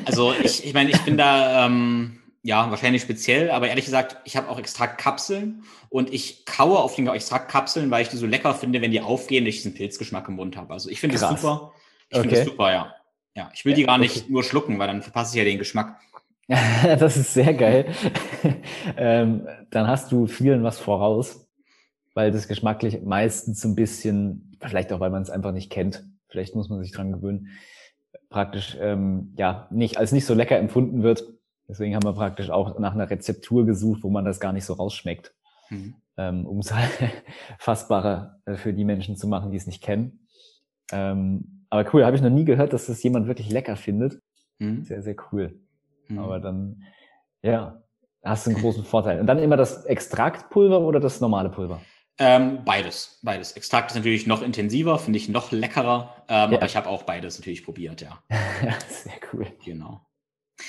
also ich, ich meine, ich bin da ähm, ja wahrscheinlich speziell, aber ehrlich gesagt, ich habe auch Extraktkapseln und ich kaue auf den Extraktkapseln, weil ich die so lecker finde, wenn die aufgehen, und ich diesen Pilzgeschmack im Mund habe. Also ich finde es super. Ich okay. finde es super, ja. Ja, ich will die gar nicht okay. nur schlucken, weil dann verpasse ich ja den Geschmack. das ist sehr geil. ähm, dann hast du vielen was voraus, weil das geschmacklich meistens so ein bisschen, vielleicht auch, weil man es einfach nicht kennt, vielleicht muss man sich dran gewöhnen, praktisch ähm, ja nicht als nicht so lecker empfunden wird. Deswegen haben wir praktisch auch nach einer Rezeptur gesucht, wo man das gar nicht so rausschmeckt, mhm. ähm, um es halt fassbarer äh, für die Menschen zu machen, die es nicht kennen. Ähm, aber cool, habe ich noch nie gehört, dass das jemand wirklich lecker findet. Mhm. Sehr, sehr cool. Mhm. Aber dann, ja, hast du einen großen Vorteil. Und dann immer das Extraktpulver oder das normale Pulver? Ähm, beides, beides. Extrakt ist natürlich noch intensiver, finde ich noch leckerer, ähm, ja. aber ich habe auch beides natürlich probiert, ja. ja, sehr cool. Genau.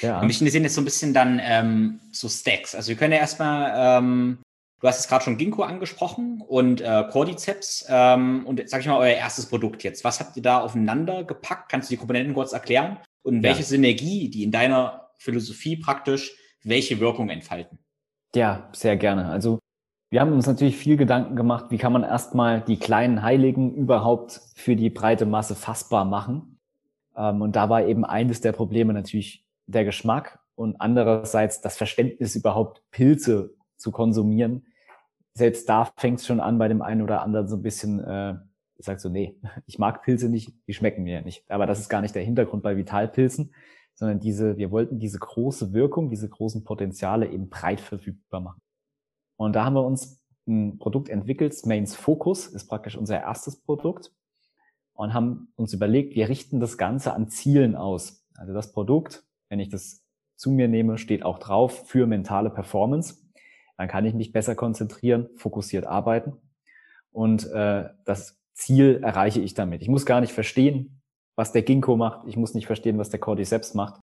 Ja. Und mich interessieren jetzt so ein bisschen dann ähm, so Stacks. Also wir können ja erstmal, ähm, du hast es gerade schon Ginkgo angesprochen und äh, Cordyceps ähm, und sag ich mal euer erstes Produkt jetzt. Was habt ihr da aufeinander gepackt? Kannst du die Komponenten kurz erklären? Und welche ja. Synergie, die in deiner Philosophie praktisch welche Wirkung entfalten? Ja, sehr gerne. Also wir haben uns natürlich viel Gedanken gemacht, wie kann man erstmal die kleinen Heiligen überhaupt für die breite Masse fassbar machen. Ähm, und da war eben eines der Probleme natürlich der Geschmack und andererseits das Verständnis überhaupt Pilze zu konsumieren. Selbst da fängt es schon an bei dem einen oder anderen so ein bisschen, äh, ich sag so, nee, ich mag Pilze nicht, die schmecken mir nicht. Aber das ist gar nicht der Hintergrund bei Vitalpilzen, sondern diese, wir wollten diese große Wirkung, diese großen Potenziale eben breit verfügbar machen. Und da haben wir uns ein Produkt entwickelt, Mains Focus ist praktisch unser erstes Produkt und haben uns überlegt, wir richten das Ganze an Zielen aus. Also das Produkt, wenn ich das zu mir nehme, steht auch drauf für mentale Performance. Dann kann ich mich besser konzentrieren, fokussiert arbeiten und äh, das Ziel erreiche ich damit. Ich muss gar nicht verstehen, was der Ginkgo macht. Ich muss nicht verstehen, was der Cordyceps macht.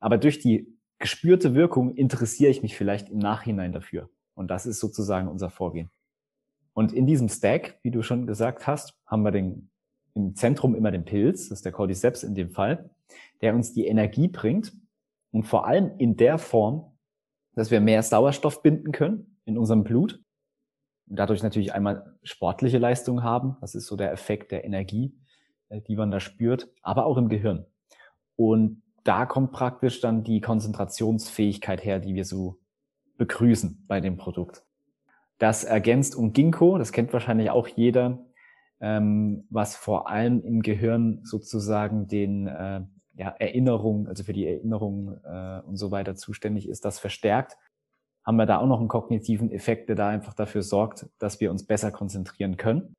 Aber durch die gespürte Wirkung interessiere ich mich vielleicht im Nachhinein dafür. Und das ist sozusagen unser Vorgehen. Und in diesem Stack, wie du schon gesagt hast, haben wir den, im Zentrum immer den Pilz, das ist der Cordyceps in dem Fall, der uns die Energie bringt und vor allem in der Form, dass wir mehr Sauerstoff binden können in unserem Blut und dadurch natürlich einmal sportliche Leistung haben. Das ist so der Effekt der Energie, äh, die man da spürt, aber auch im Gehirn. Und da kommt praktisch dann die Konzentrationsfähigkeit her, die wir so begrüßen bei dem Produkt. Das ergänzt um Ginkgo, das kennt wahrscheinlich auch jeder, ähm, was vor allem im Gehirn sozusagen den äh, ja, Erinnerung, also für die Erinnerung äh, und so weiter zuständig ist, das verstärkt. Haben wir da auch noch einen kognitiven Effekt, der da einfach dafür sorgt, dass wir uns besser konzentrieren können.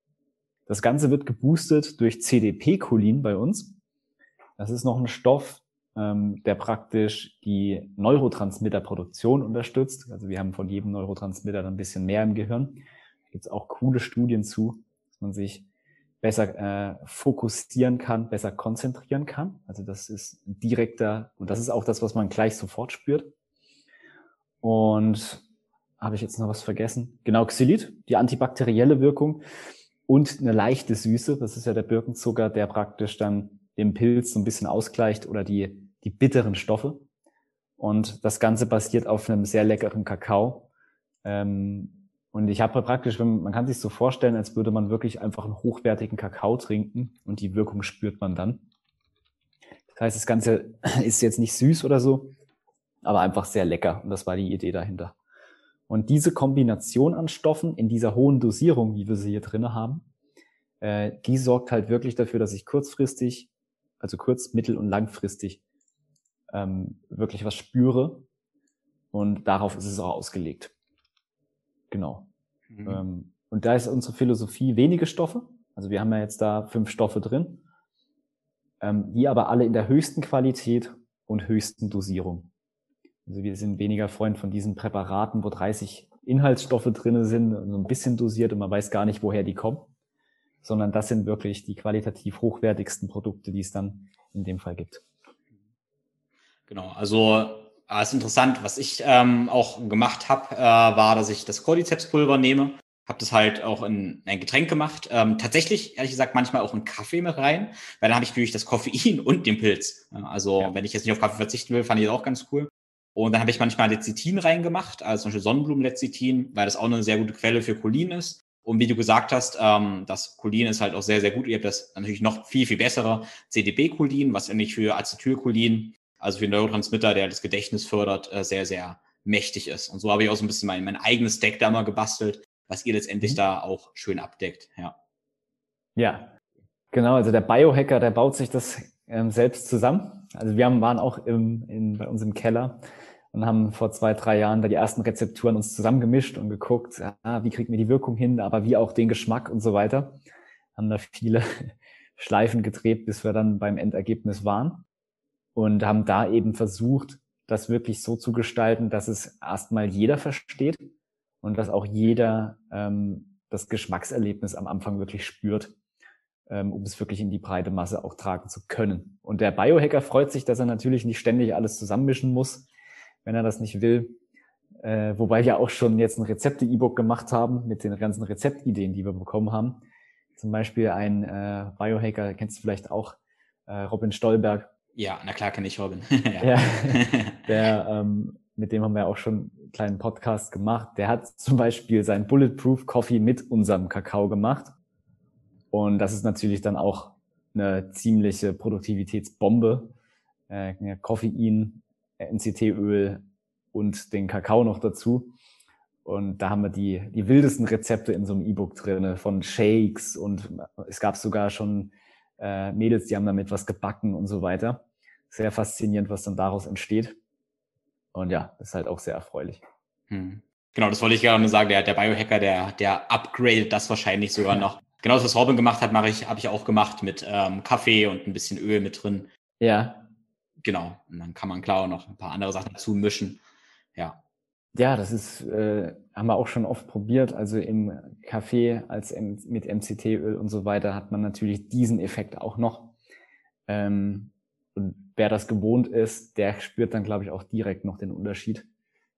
Das Ganze wird geboostet durch CDP-Cholin bei uns. Das ist noch ein Stoff, ähm, der praktisch die Neurotransmitterproduktion unterstützt. Also wir haben von jedem Neurotransmitter ein bisschen mehr im Gehirn. Da gibt es auch coole Studien zu, dass man sich besser äh, fokussieren kann, besser konzentrieren kann. Also das ist direkter und das ist auch das, was man gleich sofort spürt. Und habe ich jetzt noch was vergessen? Genau, Xylit, die antibakterielle Wirkung und eine leichte Süße. Das ist ja der Birkenzucker, der praktisch dann den Pilz so ein bisschen ausgleicht oder die, die bitteren Stoffe. Und das Ganze basiert auf einem sehr leckeren Kakao. Ähm, und ich habe praktisch, man kann sich so vorstellen, als würde man wirklich einfach einen hochwertigen Kakao trinken und die Wirkung spürt man dann. Das heißt, das Ganze ist jetzt nicht süß oder so, aber einfach sehr lecker. Und das war die Idee dahinter. Und diese Kombination an Stoffen in dieser hohen Dosierung, wie wir sie hier drinne haben, äh, die sorgt halt wirklich dafür, dass ich kurzfristig, also kurz-, mittel- und langfristig ähm, wirklich was spüre. Und darauf ist es auch ausgelegt. Genau. Mhm. Ähm, und da ist unsere Philosophie wenige Stoffe. Also wir haben ja jetzt da fünf Stoffe drin, ähm, die aber alle in der höchsten Qualität und höchsten Dosierung. Also wir sind weniger Freund von diesen Präparaten, wo 30 Inhaltsstoffe drinne sind, so ein bisschen dosiert und man weiß gar nicht, woher die kommen, sondern das sind wirklich die qualitativ hochwertigsten Produkte, die es dann in dem Fall gibt. Genau, also äh, ist interessant. Was ich ähm, auch gemacht habe, äh, war, dass ich das Cordyceps-Pulver nehme. Habe das halt auch in ein Getränk gemacht. Ähm, tatsächlich, ehrlich gesagt, manchmal auch in Kaffee mit rein, weil dann habe ich natürlich das Koffein und den Pilz. Also ja. wenn ich jetzt nicht auf Kaffee verzichten will, fand ich das auch ganz cool. Und dann habe ich manchmal Lecithin reingemacht, also zum Beispiel Sonnenblumenlecithin, weil das auch eine sehr gute Quelle für Cholin ist. Und wie du gesagt hast, ähm, das Cholin ist halt auch sehr, sehr gut. Ihr habt das natürlich noch viel, viel bessere CDB-Cholin, was eigentlich für Acetylcholin, also für Neurotransmitter, der das Gedächtnis fördert, äh, sehr, sehr mächtig ist. Und so habe ich auch so ein bisschen mein, mein eigenes Deck da mal gebastelt, was ihr letztendlich mhm. da auch schön abdeckt. Ja. Ja, genau. Also der Biohacker, der baut sich das ähm, selbst zusammen. Also wir haben, waren auch im, in, bei uns im Keller und haben vor zwei, drei Jahren da die ersten Rezepturen uns zusammengemischt und geguckt, ah, wie kriegen wir die Wirkung hin, aber wie auch den Geschmack und so weiter. Haben da viele Schleifen gedreht, bis wir dann beim Endergebnis waren und haben da eben versucht, das wirklich so zu gestalten, dass es erstmal jeder versteht und dass auch jeder ähm, das Geschmackserlebnis am Anfang wirklich spürt ähm, um es wirklich in die breite Masse auch tragen zu können. Und der Biohacker freut sich, dass er natürlich nicht ständig alles zusammenmischen muss, wenn er das nicht will. Äh, wobei wir auch schon jetzt ein Rezepte-E-Book gemacht haben mit den ganzen Rezeptideen, die wir bekommen haben. Zum Beispiel ein äh, Biohacker, kennst du vielleicht auch, äh, Robin Stolberg. Ja, na klar kenne ich Robin. ja. ja. der, ähm, mit dem haben wir auch schon einen kleinen Podcast gemacht. Der hat zum Beispiel sein Bulletproof Coffee mit unserem Kakao gemacht. Und das ist natürlich dann auch eine ziemliche Produktivitätsbombe. Äh, Koffein, MCT-Öl und den Kakao noch dazu. Und da haben wir die, die wildesten Rezepte in so einem E-Book drin, von Shakes und es gab sogar schon äh, Mädels, die haben damit was gebacken und so weiter. Sehr faszinierend, was dann daraus entsteht. Und ja, ist halt auch sehr erfreulich. Hm. Genau, das wollte ich gerade sagen. Der, der Biohacker, der, der upgradet das wahrscheinlich sogar noch Genau das, was Robin gemacht hat, mache ich, habe ich auch gemacht mit ähm, Kaffee und ein bisschen Öl mit drin. Ja. Genau. Und dann kann man klar auch noch ein paar andere Sachen dazu mischen. Ja. Ja, das ist, äh, haben wir auch schon oft probiert. Also im Kaffee als M mit MCT-Öl und so weiter hat man natürlich diesen Effekt auch noch. Ähm, und wer das gewohnt ist, der spürt dann, glaube ich, auch direkt noch den Unterschied.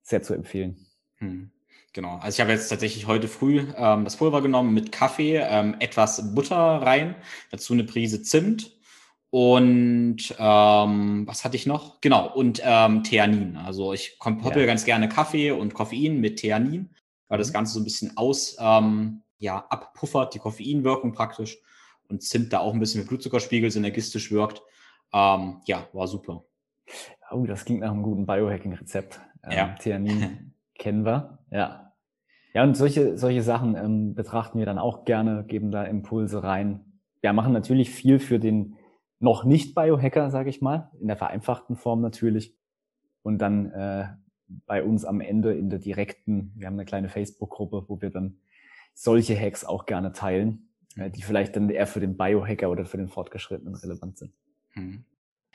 Sehr zu empfehlen. Hm. Genau, also ich habe jetzt tatsächlich heute früh ähm, das Pulver genommen mit Kaffee, ähm, etwas Butter rein, dazu eine Prise Zimt und ähm, was hatte ich noch? Genau, und ähm, Theanin. Also ich koppel ja. ganz gerne Kaffee und Koffein mit Theanin, weil das mhm. Ganze so ein bisschen aus, ähm, ja, abpuffert, die Koffeinwirkung praktisch und Zimt da auch ein bisschen mit Blutzuckerspiegel synergistisch wirkt. Ähm, ja, war super. Oh, das klingt nach einem guten Biohacking-Rezept. Ähm, ja. Theanin kennen wir, ja. Ja, und solche, solche Sachen ähm, betrachten wir dann auch gerne, geben da Impulse rein. Wir machen natürlich viel für den noch nicht Biohacker, sage ich mal, in der vereinfachten Form natürlich. Und dann äh, bei uns am Ende in der direkten, wir haben eine kleine Facebook-Gruppe, wo wir dann solche Hacks auch gerne teilen, äh, die vielleicht dann eher für den Biohacker oder für den Fortgeschrittenen relevant sind. Hm.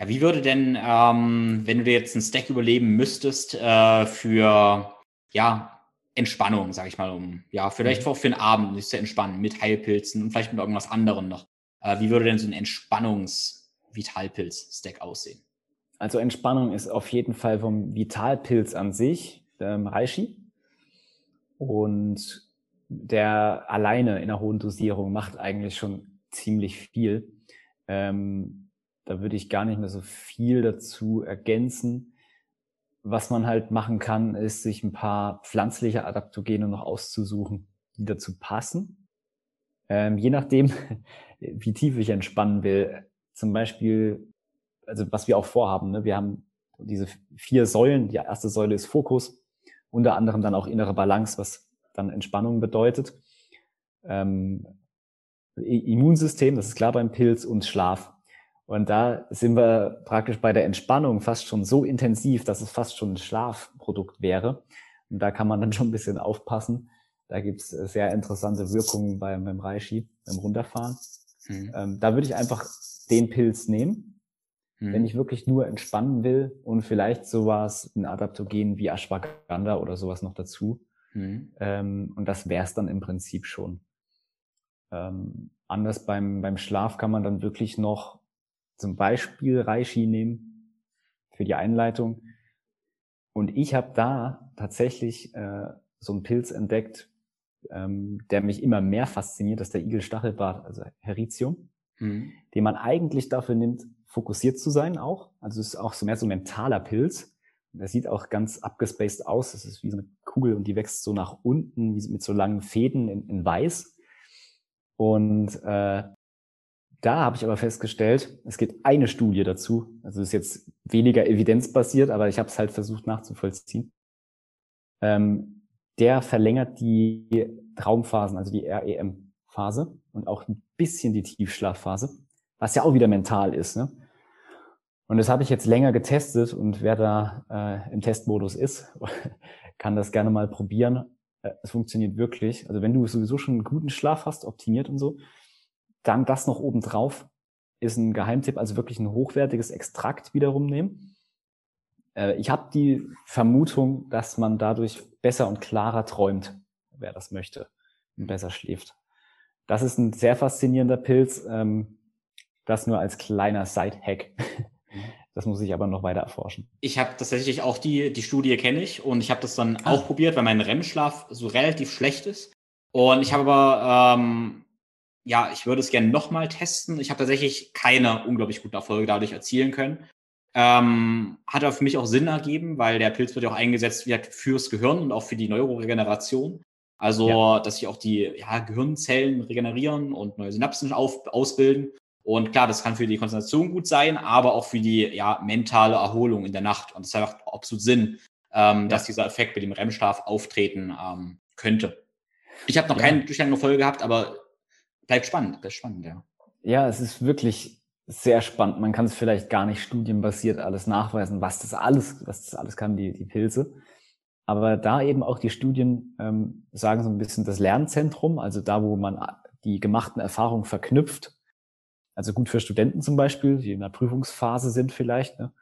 Ja, wie würde denn, ähm, wenn du dir jetzt einen Stack überleben müsstest, äh, für ja Entspannung, sage ich mal, um ja, vielleicht mhm. auch für den Abend sich zu entspannen mit Heilpilzen und vielleicht mit irgendwas anderem noch. Äh, wie würde denn so ein Entspannungs-Vitalpilz-Stack aussehen? Also Entspannung ist auf jeden Fall vom Vitalpilz an sich, ähm, Reishi. Und der alleine in einer hohen Dosierung macht eigentlich schon ziemlich viel. Ähm, da würde ich gar nicht mehr so viel dazu ergänzen. Was man halt machen kann, ist, sich ein paar pflanzliche Adaptogene noch auszusuchen, die dazu passen. Ähm, je nachdem, wie tief ich entspannen will. Zum Beispiel, also was wir auch vorhaben, ne? wir haben diese vier Säulen. Die erste Säule ist Fokus, unter anderem dann auch innere Balance, was dann Entspannung bedeutet. Ähm, Immunsystem, das ist klar beim Pilz, und Schlaf. Und da sind wir praktisch bei der Entspannung fast schon so intensiv, dass es fast schon ein Schlafprodukt wäre. Und da kann man dann schon ein bisschen aufpassen. Da gibt's sehr interessante Wirkungen beim, beim Reishi, beim Runterfahren. Mhm. Ähm, da würde ich einfach den Pilz nehmen, mhm. wenn ich wirklich nur entspannen will und vielleicht sowas, ein Adaptogen wie Ashwagandha oder sowas noch dazu. Mhm. Ähm, und das wär's dann im Prinzip schon. Ähm, anders beim, beim Schlaf kann man dann wirklich noch zum Beispiel Reishi nehmen für die Einleitung. Und ich habe da tatsächlich äh, so einen Pilz entdeckt, ähm, der mich immer mehr fasziniert, das ist der Igelstachelbart, also Heritium, mhm. den man eigentlich dafür nimmt, fokussiert zu sein auch. Also es ist auch so mehr so ein mentaler Pilz. Der sieht auch ganz abgespaced aus. Das ist wie so eine Kugel und die wächst so nach unten, wie mit so langen Fäden in, in weiß. Und äh, da habe ich aber festgestellt, es gibt eine Studie dazu. Also ist jetzt weniger evidenzbasiert, aber ich habe es halt versucht nachzuvollziehen. Ähm, der verlängert die Traumphasen, also die REM-Phase und auch ein bisschen die Tiefschlafphase, was ja auch wieder mental ist. Ne? Und das habe ich jetzt länger getestet und wer da äh, im Testmodus ist, kann das gerne mal probieren. Äh, es funktioniert wirklich. Also wenn du sowieso schon einen guten Schlaf hast, optimiert und so, dann das noch oben drauf ist ein Geheimtipp, also wirklich ein hochwertiges Extrakt wiederum nehmen. Äh, ich habe die Vermutung, dass man dadurch besser und klarer träumt, wer das möchte, und besser schläft. Das ist ein sehr faszinierender Pilz. Ähm, das nur als kleiner Side-Hack. Das muss ich aber noch weiter erforschen. Ich habe tatsächlich auch die, die Studie kenne ich und ich habe das dann ah. auch probiert, weil mein REM-Schlaf so relativ schlecht ist. Und ich habe aber, ähm, ja, ich würde es gerne nochmal testen. Ich habe tatsächlich keine unglaublich guten Erfolge dadurch erzielen können. Ähm, hat aber für mich auch Sinn ergeben, weil der Pilz wird ja auch eingesetzt wird fürs Gehirn und auch für die Neuroregeneration. Also, ja. dass sich auch die ja, Gehirnzellen regenerieren und neue Synapsen auf, ausbilden. Und klar, das kann für die Konzentration gut sein, aber auch für die ja, mentale Erholung in der Nacht. Und es hat auch absolut Sinn, ähm, ja. dass dieser Effekt mit dem REM-Schlaf auftreten ähm, könnte. Ich habe noch ja. keine durchgehende Folge gehabt, aber bleibt spannend, bleibt spannend, ja. Ja, es ist wirklich sehr spannend. Man kann es vielleicht gar nicht studienbasiert alles nachweisen, was das alles, was das alles kann, die, die Pilze. Aber da eben auch die Studien ähm, sagen so ein bisschen das Lernzentrum, also da, wo man die gemachten Erfahrungen verknüpft also gut für Studenten zum Beispiel, die in der Prüfungsphase sind vielleicht, ne,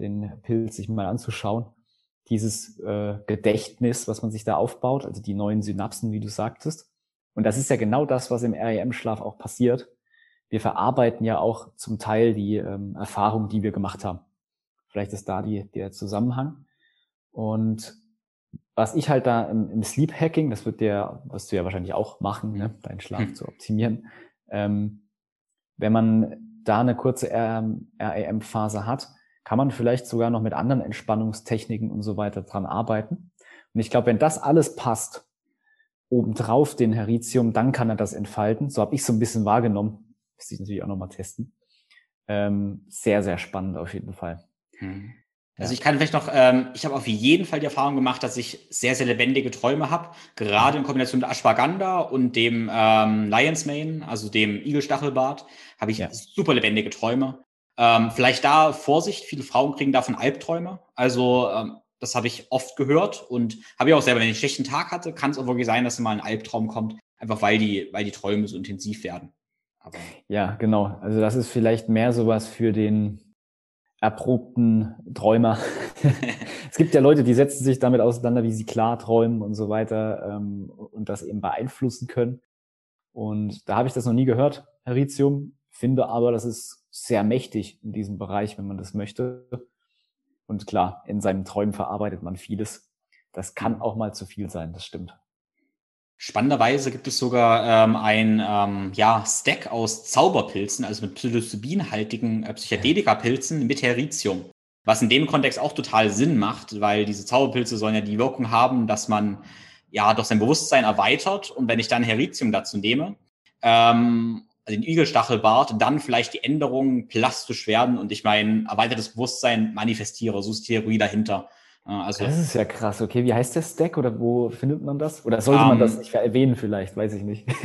den Pilz sich mal anzuschauen. Dieses äh, Gedächtnis, was man sich da aufbaut, also die neuen Synapsen, wie du sagtest. Und das ist ja genau das, was im REM-Schlaf auch passiert. Wir verarbeiten ja auch zum Teil die ähm, Erfahrung, die wir gemacht haben. Vielleicht ist da die, der Zusammenhang. Und was ich halt da im, im Sleep Hacking, das wird der, was du ja wahrscheinlich auch machen, ne, deinen Schlaf hm. zu optimieren, ähm, wenn man da eine kurze REM-Phase hat, kann man vielleicht sogar noch mit anderen Entspannungstechniken und so weiter dran arbeiten. Und ich glaube, wenn das alles passt, obendrauf den Heritium, dann kann er das entfalten. So habe ich so ein bisschen wahrgenommen. Das ich natürlich auch nochmal testen. Ähm, sehr, sehr spannend auf jeden Fall. Hm. Also ich kann vielleicht noch, ähm, ich habe auf jeden Fall die Erfahrung gemacht, dass ich sehr, sehr lebendige Träume habe, gerade in Kombination mit Ashwagandha und dem ähm, Lion's Mane, also dem Igelstachelbart, habe ich ja. super lebendige Träume. Ähm, vielleicht da Vorsicht, viele Frauen kriegen davon Albträume. Also ähm, das habe ich oft gehört und habe ich auch selber, wenn ich einen schlechten Tag hatte, kann es auch wirklich sein, dass mal ein Albtraum kommt, einfach weil die, weil die Träume so intensiv werden. Aber ja, genau. Also das ist vielleicht mehr sowas für den erprobten Träumer, es gibt ja Leute, die setzen sich damit auseinander, wie sie klar träumen und so weiter ähm, und das eben beeinflussen können. Und da habe ich das noch nie gehört, Heritium. Finde aber, das ist sehr mächtig in diesem Bereich, wenn man das möchte. Und klar, in seinen Träumen verarbeitet man vieles. Das kann auch mal zu viel sein, das stimmt. Spannenderweise gibt es sogar ähm, ein ähm, ja, Stack aus Zauberpilzen, also mit psilocybinhaltigen äh, Psychedelika-Pilzen mit Heritium. Was in dem Kontext auch total Sinn macht, weil diese Zauberpilze sollen ja die Wirkung haben, dass man ja doch sein Bewusstsein erweitert. Und wenn ich dann Heritium dazu nehme, ähm, also den Igelstachelbart, dann vielleicht die Änderungen plastisch werden und ich mein erweitertes Bewusstsein manifestiere. So ist die Theorie dahinter. Also, das ist ja krass. Okay, wie heißt der Stack oder wo findet man das? Oder sollte um, man das ähm, nicht erwähnen vielleicht? Weiß ich nicht.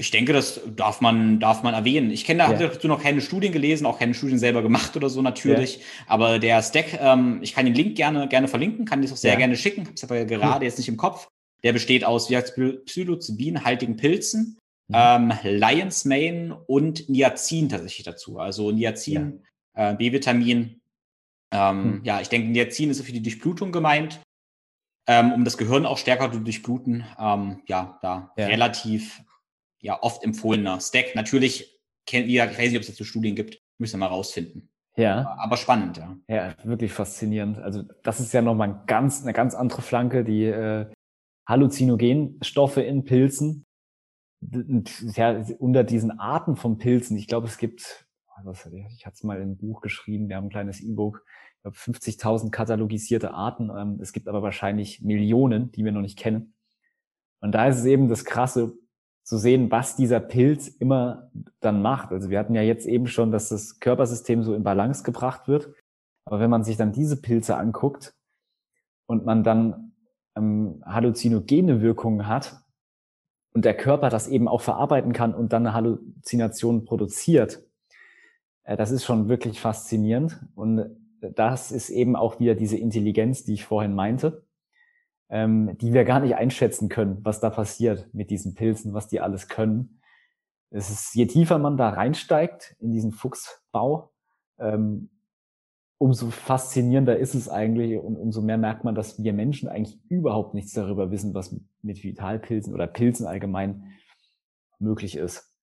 Ich denke, das darf man, darf man erwähnen. Ich kenne da ja. dazu noch keine Studien gelesen, auch keine Studien selber gemacht oder so natürlich. Ja. Aber der Stack, ähm, ich kann den Link gerne, gerne verlinken, kann das auch sehr ja. gerne schicken. Hab's aber gerade cool. jetzt nicht im Kopf. Der besteht aus Psilocybin-haltigen Pilzen, mhm. ähm, Lion's Mane und Niacin tatsächlich dazu. Also Niacin, äh, B-Vitamin, ähm, hm. Ja, ich denke, Niacin ist für die Durchblutung gemeint, ähm, um das Gehirn auch stärker zu durchbluten. Ähm, ja, da ja. relativ ja, oft empfohlener Stack. Natürlich, kennt ihr, ich weiß nicht, ob es dazu Studien gibt, müssen wir mal rausfinden. Ja. Aber spannend, ja. Ja, wirklich faszinierend. Also das ist ja nochmal ein ganz, eine ganz andere Flanke, die äh, Halluzinogenstoffe in Pilzen. Ja, unter diesen Arten von Pilzen, ich glaube, es gibt was, ich hatte es mal in ein Buch geschrieben, wir haben ein kleines E-Book, 50.000 katalogisierte Arten. Ähm, es gibt aber wahrscheinlich Millionen, die wir noch nicht kennen. Und da ist es eben das Krasse zu sehen, was dieser Pilz immer dann macht. Also wir hatten ja jetzt eben schon, dass das Körpersystem so in Balance gebracht wird. Aber wenn man sich dann diese Pilze anguckt und man dann ähm, halluzinogene Wirkungen hat und der Körper das eben auch verarbeiten kann und dann eine Halluzination produziert, äh, das ist schon wirklich faszinierend. Und das ist eben auch wieder diese Intelligenz, die ich vorhin meinte, ähm, die wir gar nicht einschätzen können, was da passiert mit diesen Pilzen, was die alles können. Es ist, je tiefer man da reinsteigt in diesen Fuchsbau, ähm, umso faszinierender ist es eigentlich und umso mehr merkt man, dass wir Menschen eigentlich überhaupt nichts darüber wissen, was mit Vitalpilzen oder Pilzen allgemein möglich ist.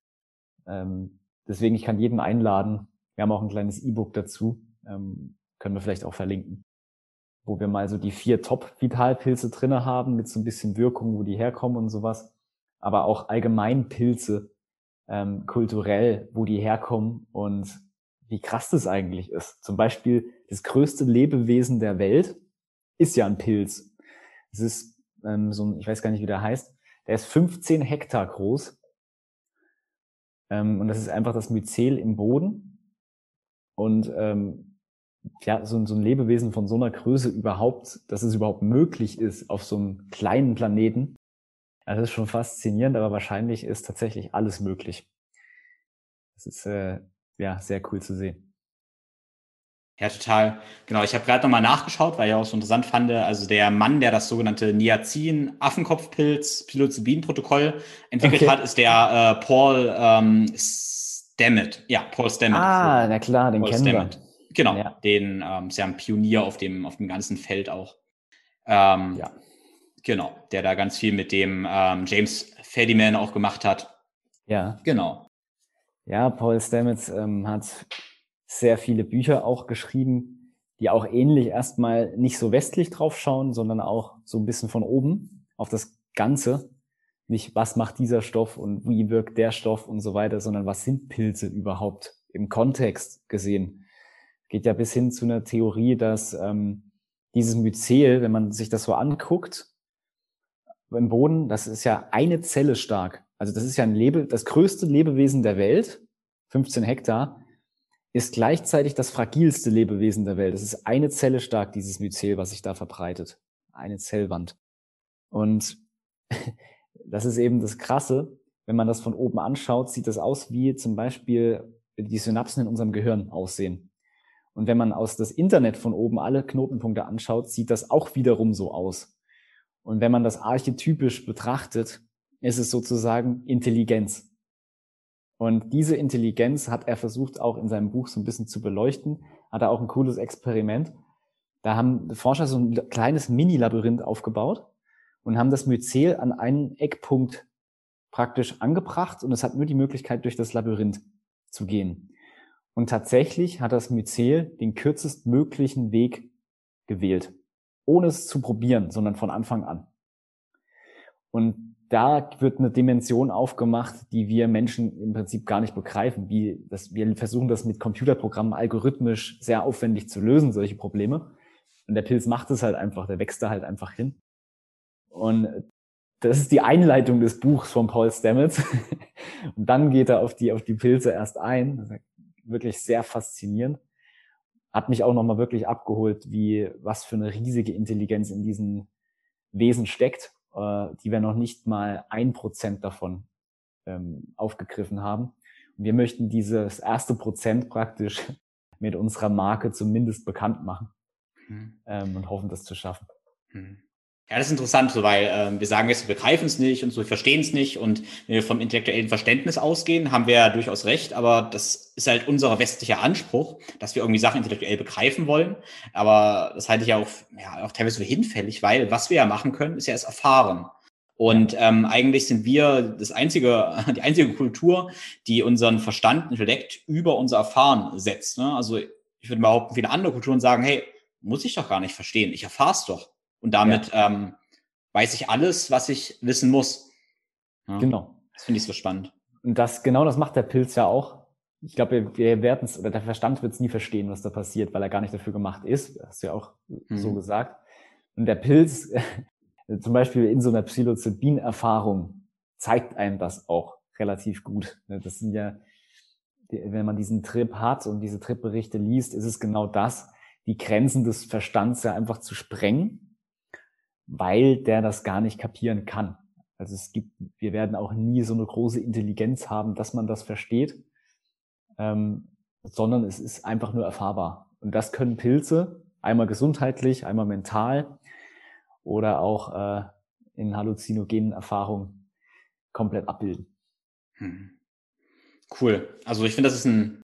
Ähm, deswegen, ich kann jeden einladen, wir haben auch ein kleines E-Book dazu, ähm, können wir vielleicht auch verlinken, wo wir mal so die vier Top-Vitalpilze drinne haben mit so ein bisschen Wirkung, wo die herkommen und sowas, aber auch allgemein Pilze ähm, kulturell, wo die herkommen und wie krass das eigentlich ist. Zum Beispiel das größte Lebewesen der Welt ist ja ein Pilz. Es ist ähm, so ein, ich weiß gar nicht, wie der heißt, der ist 15 Hektar groß. Ähm, und das ist einfach das Myzel im Boden. Und ähm, ja, so, so ein Lebewesen von so einer Größe überhaupt, dass es überhaupt möglich ist auf so einem kleinen Planeten, das ist schon faszinierend, aber wahrscheinlich ist tatsächlich alles möglich. Das ist äh, ja sehr cool zu sehen. Ja, total. Genau, ich habe gerade nochmal nachgeschaut, weil ich auch so interessant fand. Also der Mann, der das sogenannte Niacin-Affenkopfpilz Psilocybin-Protokoll entwickelt okay. hat, ist der äh, Paul ähm, Stammet. Ja, Paul Stammet. Ah, na klar, den Paul kennen Stammet. wir. Genau, ja. den ähm, ist ja ein Pionier auf dem, auf dem ganzen Feld auch. Ähm, ja. Genau, der da ganz viel mit dem ähm, James Fadiman auch gemacht hat. Ja. Genau. Ja, Paul Stamets ähm, hat sehr viele Bücher auch geschrieben, die auch ähnlich erstmal nicht so westlich drauf schauen, sondern auch so ein bisschen von oben auf das Ganze nicht, was macht dieser Stoff und wie wirkt der Stoff und so weiter, sondern was sind Pilze überhaupt im Kontext gesehen. Geht ja bis hin zu einer Theorie, dass ähm, dieses Myzel, wenn man sich das so anguckt, im Boden, das ist ja eine Zelle stark. Also das ist ja ein Lebe, das größte Lebewesen der Welt, 15 Hektar, ist gleichzeitig das fragilste Lebewesen der Welt. Das ist eine Zelle stark, dieses Myzel, was sich da verbreitet. Eine Zellwand. Und das ist eben das Krasse. Wenn man das von oben anschaut, sieht das aus, wie zum Beispiel die Synapsen in unserem Gehirn aussehen. Und wenn man aus das Internet von oben alle Knotenpunkte anschaut, sieht das auch wiederum so aus. Und wenn man das archetypisch betrachtet, ist es sozusagen Intelligenz. Und diese Intelligenz hat er versucht auch in seinem Buch so ein bisschen zu beleuchten. Hat er auch ein cooles Experiment. Da haben Forscher so ein kleines Mini-Labyrinth aufgebaut und haben das Myzel an einen Eckpunkt praktisch angebracht und es hat nur die Möglichkeit, durch das Labyrinth zu gehen. Und tatsächlich hat das Myzel den kürzestmöglichen Weg gewählt, ohne es zu probieren, sondern von Anfang an. Und da wird eine Dimension aufgemacht, die wir Menschen im Prinzip gar nicht begreifen. Wie das, wir versuchen das mit Computerprogrammen algorithmisch sehr aufwendig zu lösen, solche Probleme. Und der Pilz macht es halt einfach, der wächst da halt einfach hin. Und das ist die Einleitung des Buchs von Paul Stamets. Und dann geht er auf die, auf die Pilze erst ein. Wirklich sehr faszinierend. Hat mich auch nochmal wirklich abgeholt, wie, was für eine riesige Intelligenz in diesen Wesen steckt äh, die wir noch nicht mal ein Prozent davon ähm, aufgegriffen haben. Und wir möchten dieses erste Prozent praktisch mit unserer Marke zumindest bekannt machen mhm. ähm, und hoffen, das zu schaffen. Mhm. Ja, das ist interessant, so, weil ähm, wir sagen jetzt, wir begreifen es nicht und so, wir verstehen es nicht. Und wenn wir vom intellektuellen Verständnis ausgehen, haben wir ja durchaus recht, aber das ist halt unser westlicher Anspruch, dass wir irgendwie Sachen intellektuell begreifen wollen. Aber das halte ich ja auch, ja, auch teilweise für hinfällig, weil was wir ja machen können, ist ja erst erfahren. Und ähm, eigentlich sind wir das einzige, die einzige Kultur, die unseren Verstand, Intellekt über unser Erfahren setzt. Ne? Also ich würde behaupten, viele andere Kulturen sagen, hey, muss ich doch gar nicht verstehen, ich erfahre es doch. Und damit ja. ähm, weiß ich alles, was ich wissen muss. Ja, genau. Das finde ich so spannend. Und das, genau das macht der Pilz ja auch. Ich glaube, wir, wir werden es, oder der Verstand wird es nie verstehen, was da passiert, weil er gar nicht dafür gemacht ist. Das hast du ja auch mhm. so gesagt. Und der Pilz, zum Beispiel in so einer Psilocybin-Erfahrung, zeigt einem das auch relativ gut. Das sind ja, wenn man diesen Trip hat und diese Tripberichte liest, ist es genau das, die Grenzen des Verstands ja einfach zu sprengen weil der das gar nicht kapieren kann. Also es gibt, wir werden auch nie so eine große Intelligenz haben, dass man das versteht, ähm, sondern es ist einfach nur erfahrbar. Und das können Pilze einmal gesundheitlich, einmal mental oder auch äh, in halluzinogenen Erfahrungen komplett abbilden. Hm. Cool. Also ich finde, das ist ein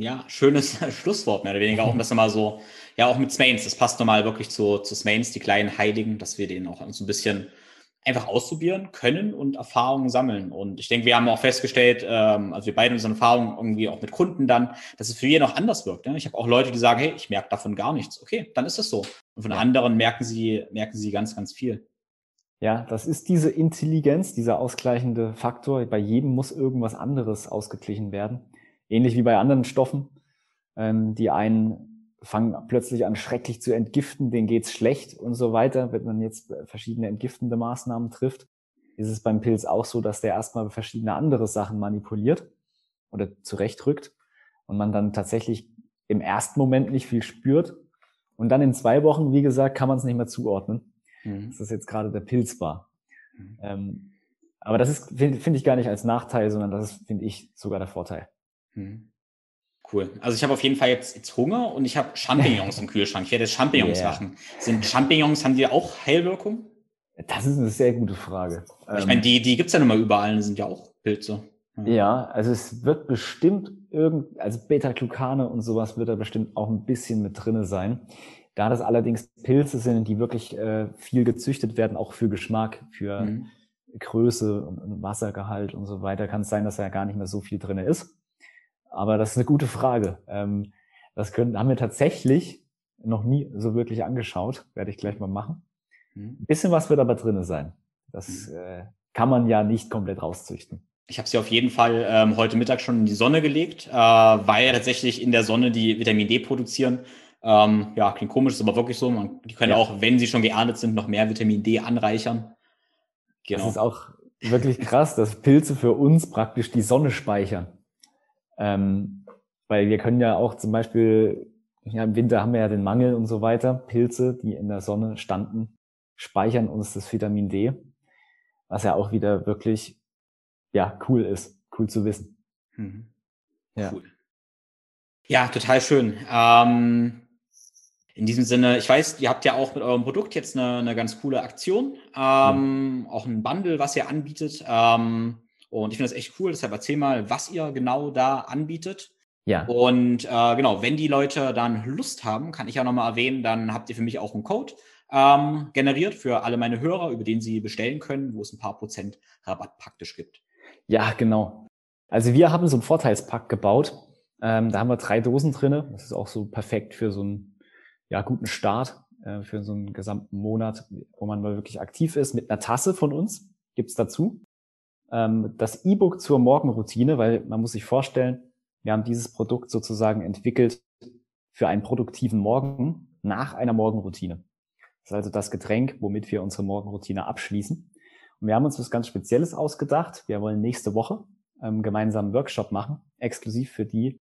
ja, schönes Schlusswort, mehr oder weniger. Auch das nochmal so, ja, auch mit Smains. Das passt nochmal wirklich zu, zu Smains, die kleinen Heiligen, dass wir den auch so ein bisschen einfach ausprobieren können und Erfahrungen sammeln. Und ich denke, wir haben auch festgestellt, ähm, also wir beide unsere Erfahrungen irgendwie auch mit Kunden dann, dass es für jeden auch anders wirkt. Ne? Ich habe auch Leute, die sagen, hey, ich merke davon gar nichts. Okay, dann ist das so. Und von ja. anderen merken sie, merken sie ganz, ganz viel. Ja, das ist diese Intelligenz, dieser ausgleichende Faktor. Bei jedem muss irgendwas anderes ausgeglichen werden ähnlich wie bei anderen Stoffen. Ähm, die einen fangen plötzlich an, schrecklich zu entgiften, denen geht's schlecht und so weiter. Wenn man jetzt verschiedene entgiftende Maßnahmen trifft, ist es beim Pilz auch so, dass der erstmal verschiedene andere Sachen manipuliert oder zurechtrückt und man dann tatsächlich im ersten Moment nicht viel spürt. Und dann in zwei Wochen, wie gesagt, kann man es nicht mehr zuordnen, mhm. dass das jetzt gerade der Pilz war. Mhm. Ähm, aber das ist, finde find ich gar nicht als Nachteil, sondern das ist, finde ich, sogar der Vorteil. Hm. Cool. Also ich habe auf jeden Fall jetzt, jetzt Hunger und ich habe Champignons im Kühlschrank. Ich werde jetzt Champignons yeah. machen. Sind Champignons, haben die auch Heilwirkung? Das ist eine sehr gute Frage. Ich meine, die, die gibt's ja nun mal überall, die sind ja auch Pilze. Ja. ja, also es wird bestimmt irgend, also Beta-Glucane und sowas wird da bestimmt auch ein bisschen mit drinne sein. Da das allerdings Pilze sind, die wirklich äh, viel gezüchtet werden, auch für Geschmack, für mhm. Größe und Wassergehalt und so weiter, kann es sein, dass da gar nicht mehr so viel drinne ist. Aber das ist eine gute Frage. Ähm, das können, haben wir tatsächlich noch nie so wirklich angeschaut. Werde ich gleich mal machen. Mhm. Ein bisschen was wird aber drinne sein. Das mhm. äh, kann man ja nicht komplett rauszüchten. Ich habe sie auf jeden Fall ähm, heute Mittag schon in die Sonne gelegt, äh, weil tatsächlich in der Sonne die Vitamin D produzieren. Ähm, ja, klingt komisch, ist aber wirklich so. Man, die können ja. auch, wenn sie schon geerntet sind, noch mehr Vitamin D anreichern. Genau. Das ist auch wirklich krass, dass Pilze für uns praktisch die Sonne speichern. Ähm, weil wir können ja auch zum Beispiel, ja, im Winter haben wir ja den Mangel und so weiter. Pilze, die in der Sonne standen, speichern uns das Vitamin D, was ja auch wieder wirklich, ja, cool ist. Cool zu wissen. Mhm. Ja. Cool. Ja, total schön. Ähm, in diesem Sinne, ich weiß, ihr habt ja auch mit eurem Produkt jetzt eine, eine ganz coole Aktion, ähm, mhm. auch ein Bundle, was ihr anbietet. Ähm, und ich finde das echt cool. Deshalb erzähl mal, was ihr genau da anbietet. Ja. Und äh, genau, wenn die Leute dann Lust haben, kann ich ja nochmal erwähnen, dann habt ihr für mich auch einen Code ähm, generiert für alle meine Hörer, über den sie bestellen können, wo es ein paar Prozent Rabatt praktisch gibt. Ja, genau. Also wir haben so einen Vorteilspack gebaut. Ähm, da haben wir drei Dosen drinne. Das ist auch so perfekt für so einen ja, guten Start, äh, für so einen gesamten Monat, wo man mal wirklich aktiv ist. Mit einer Tasse von uns gibt's dazu. Ähm, das E-Book zur Morgenroutine, weil man muss sich vorstellen, wir haben dieses Produkt sozusagen entwickelt für einen produktiven Morgen nach einer Morgenroutine. Das ist also das Getränk, womit wir unsere Morgenroutine abschließen. Und wir haben uns was ganz Spezielles ausgedacht. Wir wollen nächste Woche ähm, gemeinsam einen Workshop machen, exklusiv für die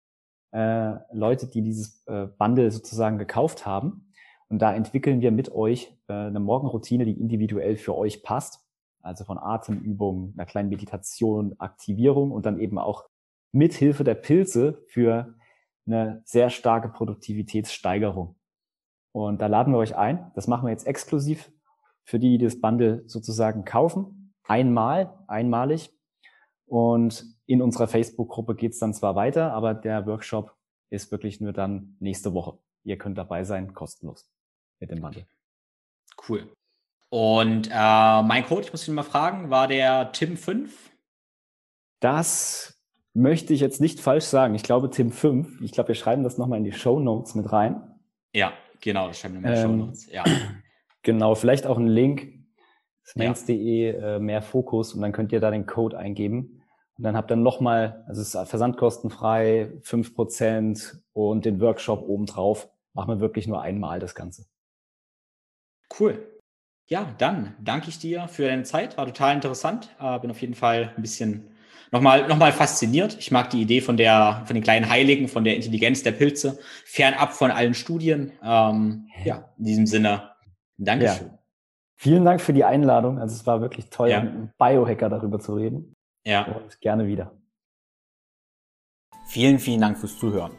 äh, Leute, die dieses äh, Bundle sozusagen gekauft haben. Und da entwickeln wir mit euch äh, eine Morgenroutine, die individuell für euch passt. Also von Atemübungen, einer kleinen Meditation, Aktivierung und dann eben auch mithilfe der Pilze für eine sehr starke Produktivitätssteigerung. Und da laden wir euch ein. Das machen wir jetzt exklusiv für die, die das Bundle sozusagen kaufen. Einmal, einmalig. Und in unserer Facebook-Gruppe geht's dann zwar weiter, aber der Workshop ist wirklich nur dann nächste Woche. Ihr könnt dabei sein, kostenlos mit dem Bundle. Cool. Und äh, mein Code, ich muss ihn mal fragen, war der Tim5? Das möchte ich jetzt nicht falsch sagen. Ich glaube Tim5. Ich glaube, wir schreiben das nochmal in die Show Notes mit rein. Ja, genau, das schreiben wir in die ähm, Show Notes. Ja. Genau, vielleicht auch ein Link, smains.de, ja. äh, mehr Fokus und dann könnt ihr da den Code eingeben. Und dann habt ihr nochmal, also es ist versandkostenfrei, fünf Prozent und den Workshop obendrauf. Machen wir wirklich nur einmal das Ganze. Cool. Ja, dann danke ich dir für deine Zeit. War total interessant. Äh, bin auf jeden Fall ein bisschen nochmal, nochmal fasziniert. Ich mag die Idee von der, von den kleinen Heiligen, von der Intelligenz der Pilze, fernab von allen Studien. Ähm, ja, in diesem Sinne, Dankeschön. Ja. Vielen Dank für die Einladung. Also es war wirklich toll, ja. mit einem Biohacker darüber zu reden. Ja. Und gerne wieder. Vielen, vielen Dank fürs Zuhören.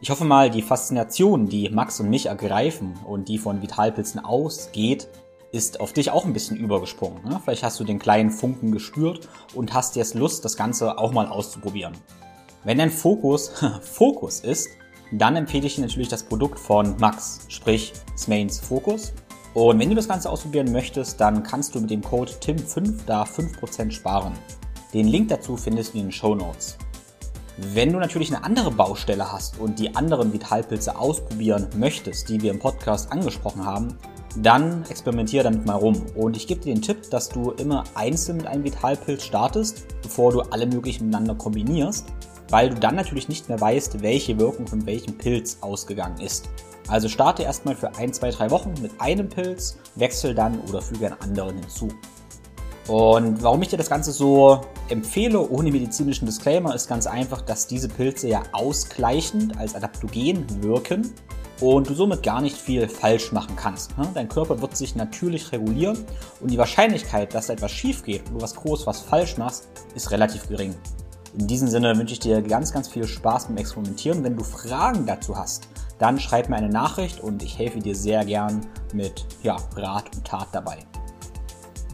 Ich hoffe mal, die Faszination, die Max und mich ergreifen und die von Vitalpilzen ausgeht, ist auf dich auch ein bisschen übergesprungen. Ne? Vielleicht hast du den kleinen Funken gespürt und hast jetzt Lust, das Ganze auch mal auszuprobieren. Wenn dein Fokus Fokus ist, dann empfehle ich dir natürlich das Produkt von Max, sprich Smains Focus. Und wenn du das Ganze ausprobieren möchtest, dann kannst du mit dem Code TIM5 da 5% sparen. Den Link dazu findest du in den Show Notes. Wenn du natürlich eine andere Baustelle hast und die anderen Vitalpilze ausprobieren möchtest, die wir im Podcast angesprochen haben, dann experimentiere damit mal rum. Und ich gebe dir den Tipp, dass du immer einzeln mit einem Vitalpilz startest, bevor du alle möglichen miteinander kombinierst, weil du dann natürlich nicht mehr weißt, welche Wirkung von welchem Pilz ausgegangen ist. Also starte erstmal für ein, zwei, drei Wochen mit einem Pilz, wechsel dann oder füge einen anderen hinzu. Und warum ich dir das Ganze so empfehle, ohne medizinischen Disclaimer, ist ganz einfach, dass diese Pilze ja ausgleichend als Adaptogen wirken und du somit gar nicht viel falsch machen kannst. Ne? Dein Körper wird sich natürlich regulieren und die Wahrscheinlichkeit, dass da etwas schief geht und du was groß was falsch machst, ist relativ gering. In diesem Sinne wünsche ich dir ganz, ganz viel Spaß beim Experimentieren. Wenn du Fragen dazu hast, dann schreib mir eine Nachricht und ich helfe dir sehr gern mit ja, Rat und Tat dabei.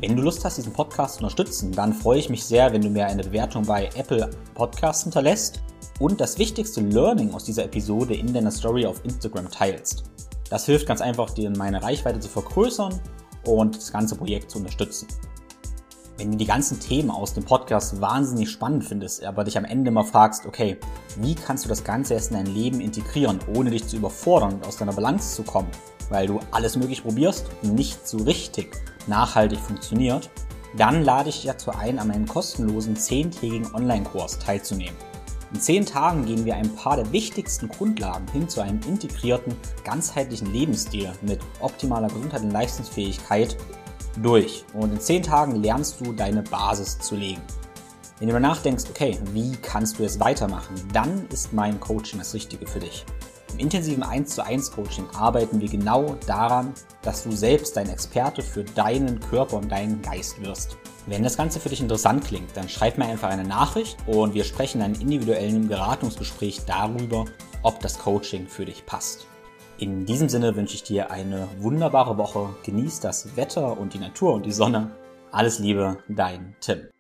Wenn du Lust hast, diesen Podcast zu unterstützen, dann freue ich mich sehr, wenn du mir eine Bewertung bei Apple Podcasts hinterlässt und das wichtigste Learning aus dieser Episode in deiner Story auf Instagram teilst. Das hilft ganz einfach, dir meine Reichweite zu vergrößern und das ganze Projekt zu unterstützen. Wenn du die ganzen Themen aus dem Podcast wahnsinnig spannend findest, aber dich am Ende mal fragst, okay, wie kannst du das Ganze erst in dein Leben integrieren, ohne dich zu überfordern und aus deiner Balance zu kommen, weil du alles möglich probierst und nicht so richtig nachhaltig funktioniert, dann lade ich dich dazu ein, an meinem kostenlosen 10-tägigen Online-Kurs teilzunehmen. In zehn Tagen gehen wir ein paar der wichtigsten Grundlagen hin zu einem integrierten, ganzheitlichen Lebensstil mit optimaler Gesundheit und Leistungsfähigkeit durch. Und in zehn Tagen lernst du deine Basis zu legen. Wenn du danach denkst, okay, wie kannst du es weitermachen, dann ist mein Coaching das Richtige für dich. Im intensiven 1 zu 1 Coaching arbeiten wir genau daran, dass du selbst dein Experte für deinen Körper und deinen Geist wirst. Wenn das Ganze für dich interessant klingt, dann schreib mir einfach eine Nachricht und wir sprechen in einem individuellen Beratungsgespräch darüber, ob das Coaching für dich passt. In diesem Sinne wünsche ich dir eine wunderbare Woche. Genieß das Wetter und die Natur und die Sonne. Alles Liebe, dein Tim.